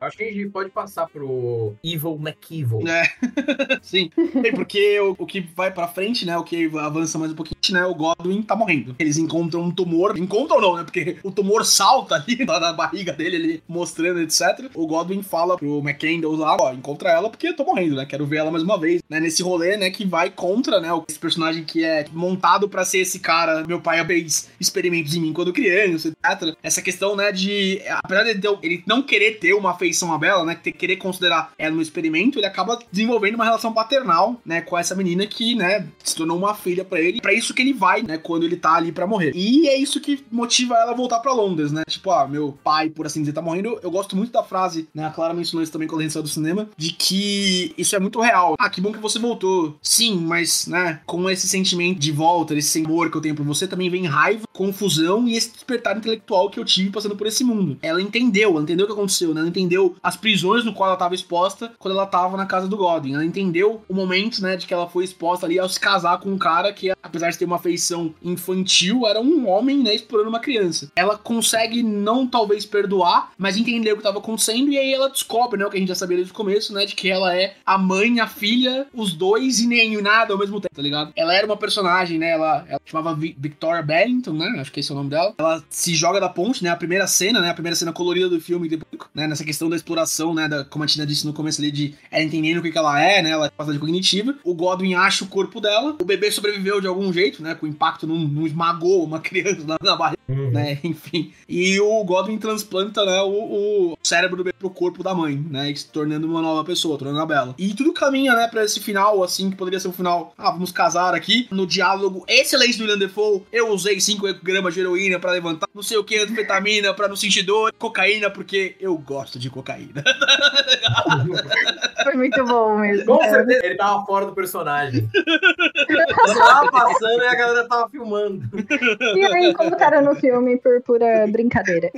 Acho que a gente pode passar pro Evil McEvil. É. Sim. Bem, porque o, o que vai pra frente, né? O que avança mais um pouquinho, né? O Godwin tá morrendo. Eles encontram um tumor. Encontram não, né? Porque o tumor salta ali na, barriga dele, ele mostrando, etc. O Godwin fala pro McCandle lá, ó, encontra ela porque eu tô morrendo, né? Quero ver ela mais uma vez. Né? Nesse rolê, né? Que vai contra, né? Esse personagem que é montado pra ser esse cara. Meu pai fez experimentos em mim quando criança, etc. Essa questão, né? De. Apesar de ele não querer ter uma afeição a Bela, né? Querer considerar ela um experimento, ele acaba desenvolvendo uma relação paternal, né? Com essa menina que, né? Se tornou uma filha pra ele. Pra isso que ele vai, né? Quando ele tá ali pra morrer. E é isso que motiva ela a voltar pra Londres, né? Tipo, ah, meu pai, por assim dizer, tá morrendo. Eu gosto muito da frase, né? A Clara mencionou isso também quando a gente saiu do cinema, de que isso é muito real. Ah, que bom que você voltou. Sim, mas, né? Com esse sentimento de volta, esse amor que eu tenho por você, também vem raiva, confusão e esse despertar intelectual que eu tive passando por esse mundo. Ela entendeu, ela entendeu o que aconteceu, né? Ela entendeu as prisões no qual ela tava exposta quando ela tava na casa do Godwin. Ela entendeu o momento, né, de que ela foi exposta ali ao se casar com um cara que, apesar de ter tem uma feição infantil, era um homem, né, explorando uma criança. Ela consegue não talvez perdoar, mas entender o que estava acontecendo e aí ela descobre, né, o que a gente já sabia desde o começo, né, de que ela é a mãe, a filha, os dois e nem nada ao mesmo tempo, tá ligado? Ela era uma personagem, né, ela, ela chamava Victoria Bellington, né, acho que esse é o nome dela. Ela se joga da ponte, né, a primeira cena, né, a primeira cena colorida do filme, né, nessa questão da exploração, né, da, como a Tina disse no começo ali, de ela entendendo o que, que ela é, né, ela é capacidade cognitiva. O Godwin acha o corpo dela, o bebê sobreviveu de algum jeito, né, com o impacto não, não esmagou uma criança na, na barriga, uhum. né, enfim. E o Godwin transplanta, né, o, o cérebro do bebê pro corpo da mãe, né, se tornando uma nova pessoa, tornando a Bela. E tudo caminha, né, pra esse final, assim, que poderia ser um final, ah, vamos casar aqui, no diálogo excelente do William Defoe, eu usei 5 gramas de heroína pra levantar, não sei o que, anfetamina pra não sentir dor, cocaína porque eu gosto de cocaína. Foi muito bom mesmo. Com certeza, ele tava fora do personagem. Ele tava passando e a galera tava filmando. E aí, colocaram no filme por pura brincadeira.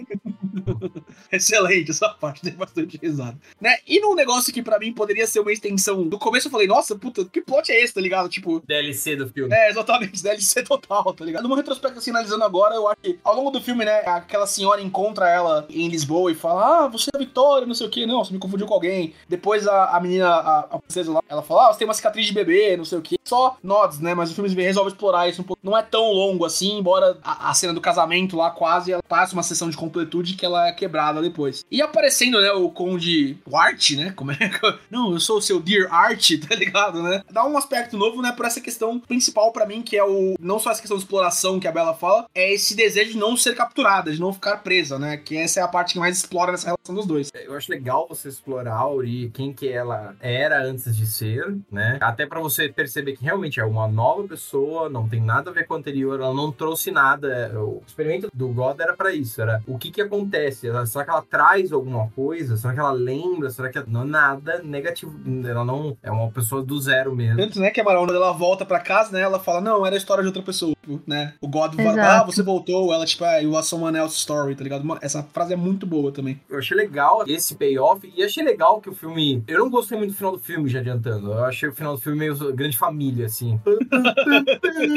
Excelente, essa parte tem bastante risada. Né? E num negócio que pra mim poderia ser uma extensão. Do começo eu falei, nossa, puta, que plot é esse, tá ligado? Tipo. DLC do filme. É, exatamente, DLC total, tá ligado? Numa retrospecto assim, analisando agora, eu acho que ao longo do filme, né, aquela senhora encontra ela em Lisboa e fala, ah, você é a Vitória, não sei o que, não, você me confundiu com alguém. Depois a, a menina, a, a princesa lá, ela fala, ah, você tem uma cicatriz de bebê, não sei o que. Só nods, né? Mas o filme resolve explorar isso um pouco. Não é tão longo assim, embora a, a cena do casamento lá quase ela passe uma sessão de completude que ela é quebrada depois. E aparecendo, né, o Conde Art, né? Como é que. Não, eu sou o seu Dear Art, tá ligado, né? Dá um aspecto novo, né, pra essa questão principal para mim, que é o. Não só essa questão de exploração que a Bela fala, é esse desejo de não ser capturada, de não ficar presa, né? Que essa é a parte que mais explora nessa relação dos dois. Eu acho legal você explorar a Ori, quem que ela era antes de ser, né? Até para você perceber que realmente é uma nova pessoa, não tem nada a ver com a anterior, ela não trouxe nada. O experimento do God era para isso, era o que que acontece? Será que ela traz alguma coisa? Será que ela lembra? Será que não é nada negativo? Ela não é uma pessoa do zero mesmo. Tanto, né, que a Marona, ela volta para casa, né, ela fala, não, era a história de outra pessoa, né? O God fala, ah, você voltou, ela tipo, ah, you are someone else's story, tá ligado? Essa frase é muito boa também. Eu achei legal esse payoff e achei legal que o filme, eu não gostei muito do final do filme, já adiantando. Eu achei o final do filme meio grande família, assim.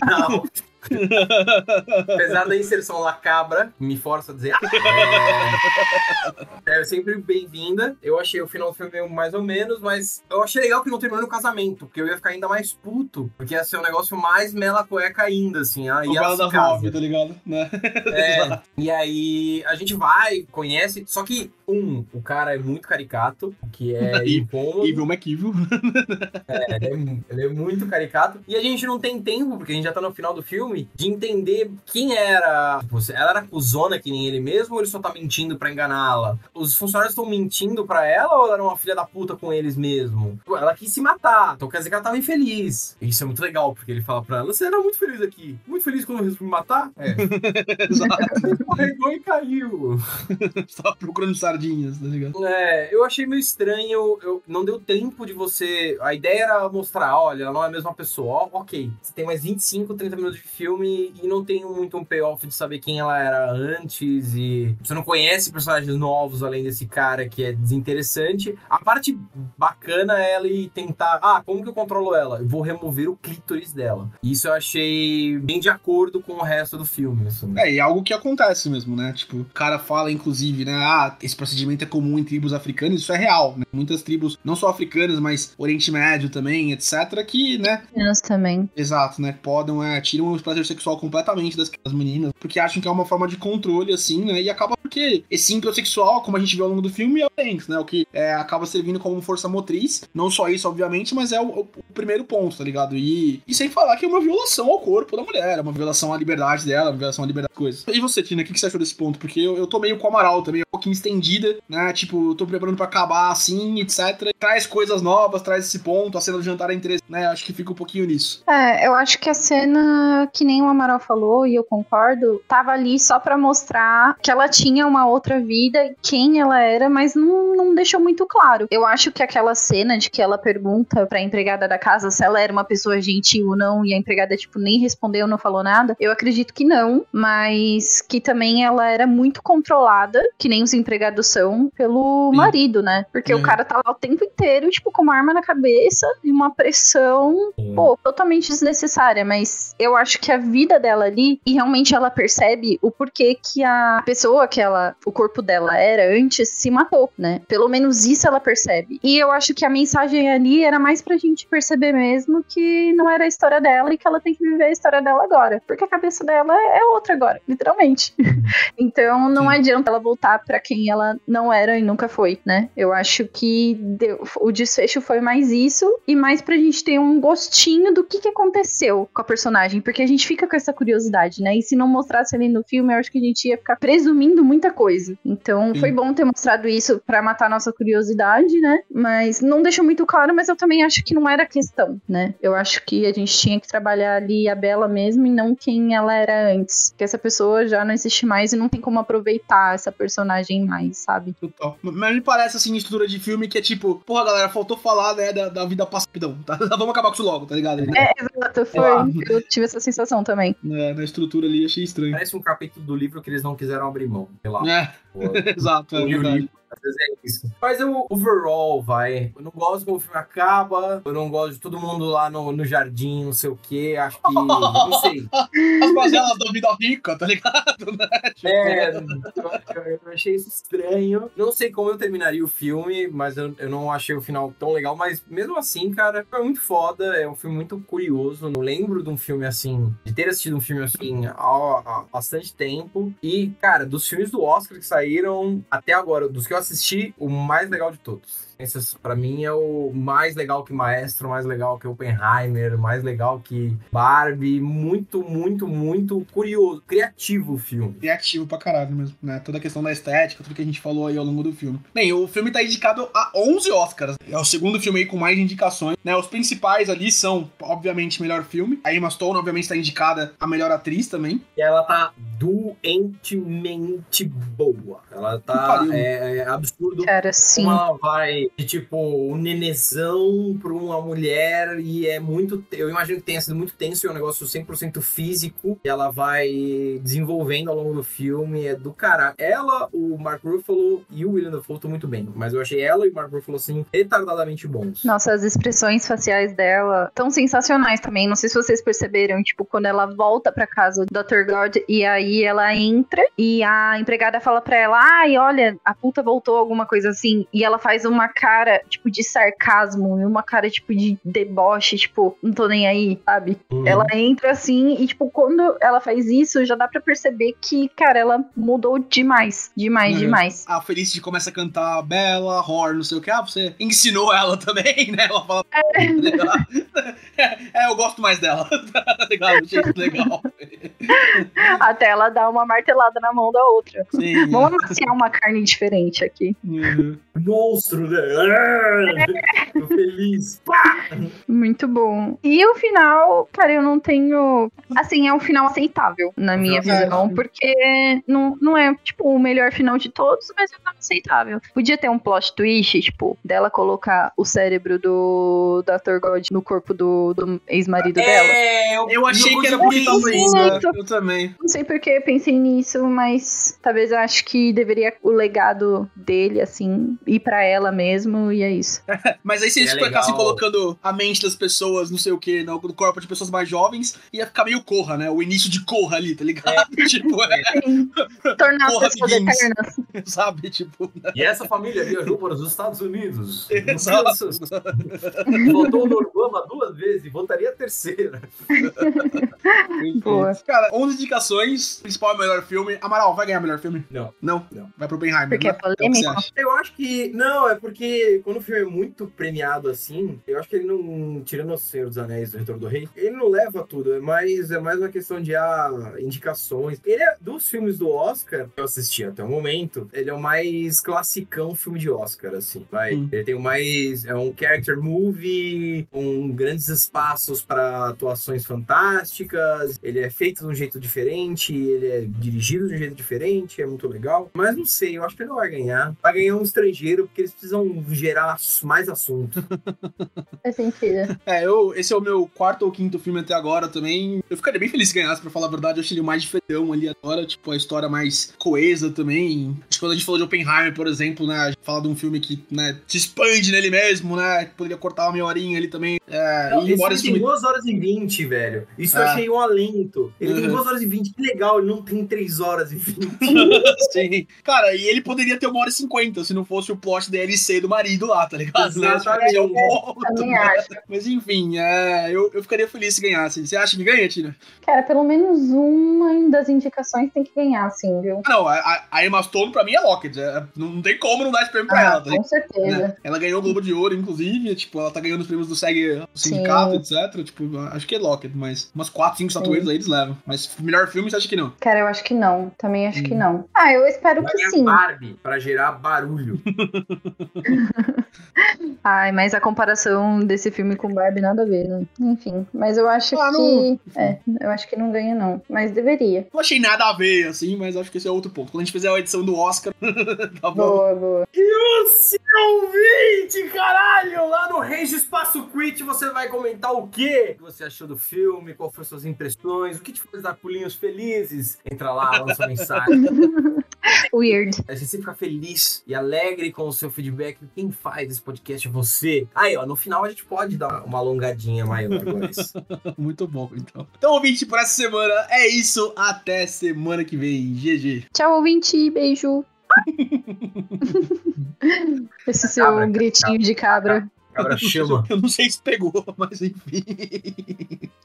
final. Apesar da inserção lacabra, me força a dizer. É, é sempre bem-vinda. Eu achei o final do filme mais ou menos, mas eu achei legal que não terminou no casamento, porque eu ia ficar ainda mais puto, porque ia ser um negócio mais mela cueca ainda, assim. Ah, o da Rob, tá ligado? Né? É, e aí a gente vai, conhece, só que, um, o cara é muito caricato, que é incômodo. Evil McEvil. É, ele é, ele é muito caricato. E a gente não tem tempo, porque a gente já tá no final do filme filme de entender quem era. Tipo, ela era cuzona que nem ele mesmo ou ele só tá mentindo pra enganá-la? Os funcionários estão mentindo pra ela ou ela era uma filha da puta com eles mesmo? Ela quis se matar, então quer dizer que ela tava infeliz. Isso é muito legal, porque ele fala pra ela: você era muito feliz aqui. Muito feliz quando eu resolvi me matar? É. Exato. E caiu. Tava procurando sardinhas, tá ligado? É, eu achei meio estranho. Eu, não deu tempo de você. A ideia era mostrar: olha, ela não é a mesma pessoa. ok, você tem mais 25, 30 minutos de filme filme e não tem muito um payoff de saber quem ela era antes e você não conhece personagens novos além desse cara que é desinteressante. A parte bacana é ela ir tentar, ah, como que eu controlo ela? Eu vou remover o clítoris dela. Isso eu achei bem de acordo com o resto do filme. Assim. É, e é algo que acontece mesmo, né? Tipo, o cara fala, inclusive, né? Ah, esse procedimento é comum em tribos africanas, isso é real, né? Muitas tribos, não só africanas, mas Oriente Médio também, etc., que, né? Nós também. Exato, né? Podem, é, tiram os prazer sexual completamente das, das meninas, porque acham que é uma forma de controle, assim, né? E acaba porque esse ímpeto sexual, como a gente viu ao longo do filme, é o Banks, né? O que é, acaba servindo como força motriz. Não só isso, obviamente, mas é o, o, primeiro ponto, tá ligado? E, e sem falar que é uma violação ao corpo da mulher, é uma violação à liberdade dela, uma violação à liberdade das coisas. E você, Tina, o que, que você achou desse ponto? Porque eu, eu tô meio com o Amaral também, um pouquinho estendida, né? Tipo, eu tô preparando pra acabar assim, etc. Traz coisas novas, traz esse ponto, a cena do jantar é interessante, né? Acho que fica um pouquinho nisso. É, eu acho que a cena que que nem o Amaral falou, e eu concordo, tava ali só pra mostrar que ela tinha uma outra vida, quem ela era, mas não, não deixou muito claro. Eu acho que aquela cena de que ela pergunta pra empregada da casa se ela era uma pessoa gentil ou não, e a empregada, tipo, nem respondeu, não falou nada, eu acredito que não, mas que também ela era muito controlada, que nem os empregados são, pelo Sim. marido, né? Porque É. o cara tá lá o tempo inteiro, tipo, com uma arma na cabeça e uma pressão pô, totalmente desnecessária, mas eu acho que a vida dela ali, e realmente ela percebe o porquê que a pessoa que ela, o corpo dela era antes, se matou, né? Pelo menos isso ela percebe. E eu acho que a mensagem ali era mais pra gente perceber mesmo que não era a história dela e que ela tem que viver a história dela agora. Porque a cabeça dela é outra agora, literalmente. então não Sim. adianta ela voltar pra quem ela não era e nunca foi, né? Eu acho que deu- o desfecho foi mais isso e mais pra gente ter um gostinho do que, que aconteceu com a personagem, porque a gente fica com essa curiosidade, né? E se não mostrasse ali no filme, eu acho que a gente ia ficar presumindo muita coisa. Então Sim. foi bom ter mostrado isso pra matar a nossa curiosidade, né? Mas não deixou muito claro, mas eu também acho que não era questão, né? Eu acho que a gente tinha que trabalhar ali a Bela mesmo e não quem ela era antes. Porque essa pessoa já não existe mais e não tem como aproveitar essa personagem mais, sabe? Total. Mas me parece assim, estrutura de filme que é tipo, porra, galera, faltou falar, né, da, da vida passada. Tá? Vamos acabar com isso logo, tá ligado? É, exato, foi. Eu tive essa sensação também. É, na estrutura ali, achei estranho. Parece um capítulo do livro que eles não quiseram abrir mão. Sei lá. É, exato, é o verdade. livro, às vezes é isso. Mas eu, overall, vai. Eu não gosto como o filme acaba. Eu não gosto de todo mundo lá no, no jardim, não sei o quê. Acho que. Não sei. As baselas da vida rica, tá ligado? Né? Tipo, É, eu, eu achei isso estranho. Não sei como eu terminaria o filme, mas eu, eu não achei o final tão legal. Mas mesmo assim, cara, foi muito foda. É um filme muito curioso. Não lembro de um filme assim, de ter assistido um filme assim há, há bastante tempo. E, cara, dos filmes do Oscar que saíram até agora, dos que eu assisti, o mais legal de todos. Esse, pra mim, é o mais legal que Maestro, mais legal que Oppenheimer, mais legal que Barbie. Muito, muito, muito curioso, criativo o filme. criativo pra caralho mesmo, né? Toda a questão da estética, tudo que a gente falou aí ao longo do filme. Bem, o filme tá indicado a 11 Oscars. É o segundo filme aí com mais indicações, né? Os principais ali são, obviamente, melhor filme. A Emma Stone, obviamente, tá indicada a melhor atriz também. E ela tá doentemente boa. Ela tá. É, é absurdo. Cara, sim. Como ela vai de tipo um nenezão pra uma mulher e é muito. Eu imagino que tenha sido muito tenso é um negócio 100% físico que ela vai desenvolvendo ao longo do filme. É do caralho. Ela, o Mark Ruffalo e o William Dafoe estão muito bem, mas eu achei ela e o Mark Ruffalo assim retardadamente bons. Nossa, as expressões faciais dela tão sensacionais também. Não sei se vocês perceberam, tipo, quando ela volta pra casa do Dr. God e aí ela entra e a empregada fala pra ela: ai, olha, a puta voltou, alguma coisa assim. E ela faz uma cara, tipo, de sarcasmo e uma cara, tipo, de deboche, tipo, não tô nem aí, sabe? Uhum. Ela entra assim e, tipo, quando ela faz isso, já dá pra perceber que, cara, ela mudou demais. Demais, Uhum. demais. A Felicity começa a cantar Bela, Horn, não sei o que. Ah, você ensinou ela também, né? Ela fala. É, eu gosto mais dela. Tá isso legal. Até ela dá uma martelada na mão da outra. Sim. Vamos amaciar uma carne diferente aqui. Uhum. Monstro, né? Ah, Tô feliz. Pá! Muito bom. E o final, cara, eu não tenho. Assim, é um final aceitável, na minha visão, aceitável. porque não, não é, tipo, o melhor final de todos, mas é um final aceitável. Podia ter um plot twist, tipo, dela colocar o cérebro do Dr. God no corpo do, do ex-marido dela. É, Eu achei que era eu bonito curti isso. né? Eu também. Não sei porque eu pensei nisso, mas talvez eu acho que deveria o legado dele, assim, ir pra ela mesmo, e é isso. Mas aí se eles É ficassem legal. colocando a mente das pessoas, não sei o que, no no corpo de pessoas mais jovens, ia ficar meio corra, né? O início de corra ali, tá ligado? tipo, é. Tornar as pessoas eternas. sabe? Tipo, E essa família viajou para os Estados Unidos. Exato. Kansas. Votou no Obama duas vezes e votaria a terceira. Boa. Cara, 11 indicações, principal é o melhor filme. Amaral, vai ganhar melhor filme? Não. Não? Não? Vai pro Oppenheimer, Porque né? é polêmico. É o que você acha? Eu acho que. Não, é porque quando o filme é muito premiado assim, eu acho que ele não. Tirando o Senhor dos Anéis do Retorno do Rei, ele não leva tudo. É mais, é mais uma questão de ah, indicações. Ele é dos filmes do Oscar que eu assisti até o momento, ele é o mais classicão filme de Oscar, assim. Vai. Hum. Ele tem o mais. É um character movie, com grandes espaços para atuações fantásticas. Ele é feito de um jeito diferente, ele é dirigido de um jeito diferente, é muito legal. Mas não sei, eu acho que ele não vai ganhar. Vai ganhar um estrangeiro, porque eles precisam gerar mais assunto. Faz sentido. É, eu, esse é o meu quarto ou quinto filme até agora também. Eu ficaria bem feliz se ganhasse, pra falar a verdade. Eu achei ele mais diferentão ali agora, tipo, a história mais coesa também. Acho que quando a gente falou de Oppenheimer, por exemplo, né, a gente fala de um filme que, né, se expande nele mesmo, né, que poderia cortar uma meia horinha ali também. É, Não, e esse embora filme tem filme... 2 horas e 20, velho. Isso eu Ah. achei um alento. Ele tem Uhum. 2 horas e 20. Que legal, ele não tem 3 horas e 20. Sim. Cara, e ele poderia ter uma hora e cinquenta se não fosse o plot DLC do marido lá, tá ligado? Né? Exatamente. É um ponto, Também né? acho. Mas enfim, é, eu, eu ficaria feliz se ganhasse. Você acha que ganha, Tina? Cara, pelo menos uma das indicações tem que ganhar, assim, viu? Ah, não, a, a- Emma Stone pra mim é Lockett. é- não tem como não dar esse prêmio pra Ah, ela, tá ligado? com certeza. né? Ela ganhou o Globo de Ouro, inclusive. Tipo, ela tá ganhando os prêmios do SEG do sindicato, etc. Tipo, acho que é Lockett, mas umas 4, 5 estatuetas aí eles levam. Mas melhor filme, você acha que não? Cara, eu acho que não. Também acho que Hum. não. Ah, eu espero Vai que sim. Barbie pra gerar barulho. Ai, mas a comparação desse filme com Barbie nada a ver, né? Enfim, mas eu acho Ah, que. não. É, eu acho que não ganha, não. Mas deveria. Não achei nada a ver, assim, mas acho que esse é outro ponto. Quando a gente fizer a edição do Oscar, tá bom. Boa, boa. E o seu ouvinte, caralho! Lá no Range Espaço Quit você vai comentar o quê? O que você achou do filme? Qual foram suas impressões? O que te fez dar pulinhos felizes? Entra lá, lança sua mensagem. Weird. A gente fica feliz e alegre com o seu feedback. Quem faz esse podcast é você. Aí, ó, no final a gente pode dar uma alongadinha maior agora. Muito bom, então. Então, ouvinte, por essa semana é isso. Até semana que vem. GG. Tchau, ouvinte. Beijo. Esse seu Cabra, gritinho de cabra. Cabra chama. Eu não sei se pegou, mas enfim.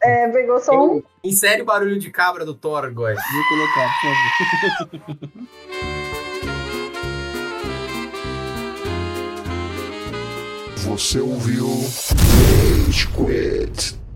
É, pegou só um. Insere o barulho de cabra do Thor, Goy. Vou colocar, por favor. Você ouviu Rage Quit.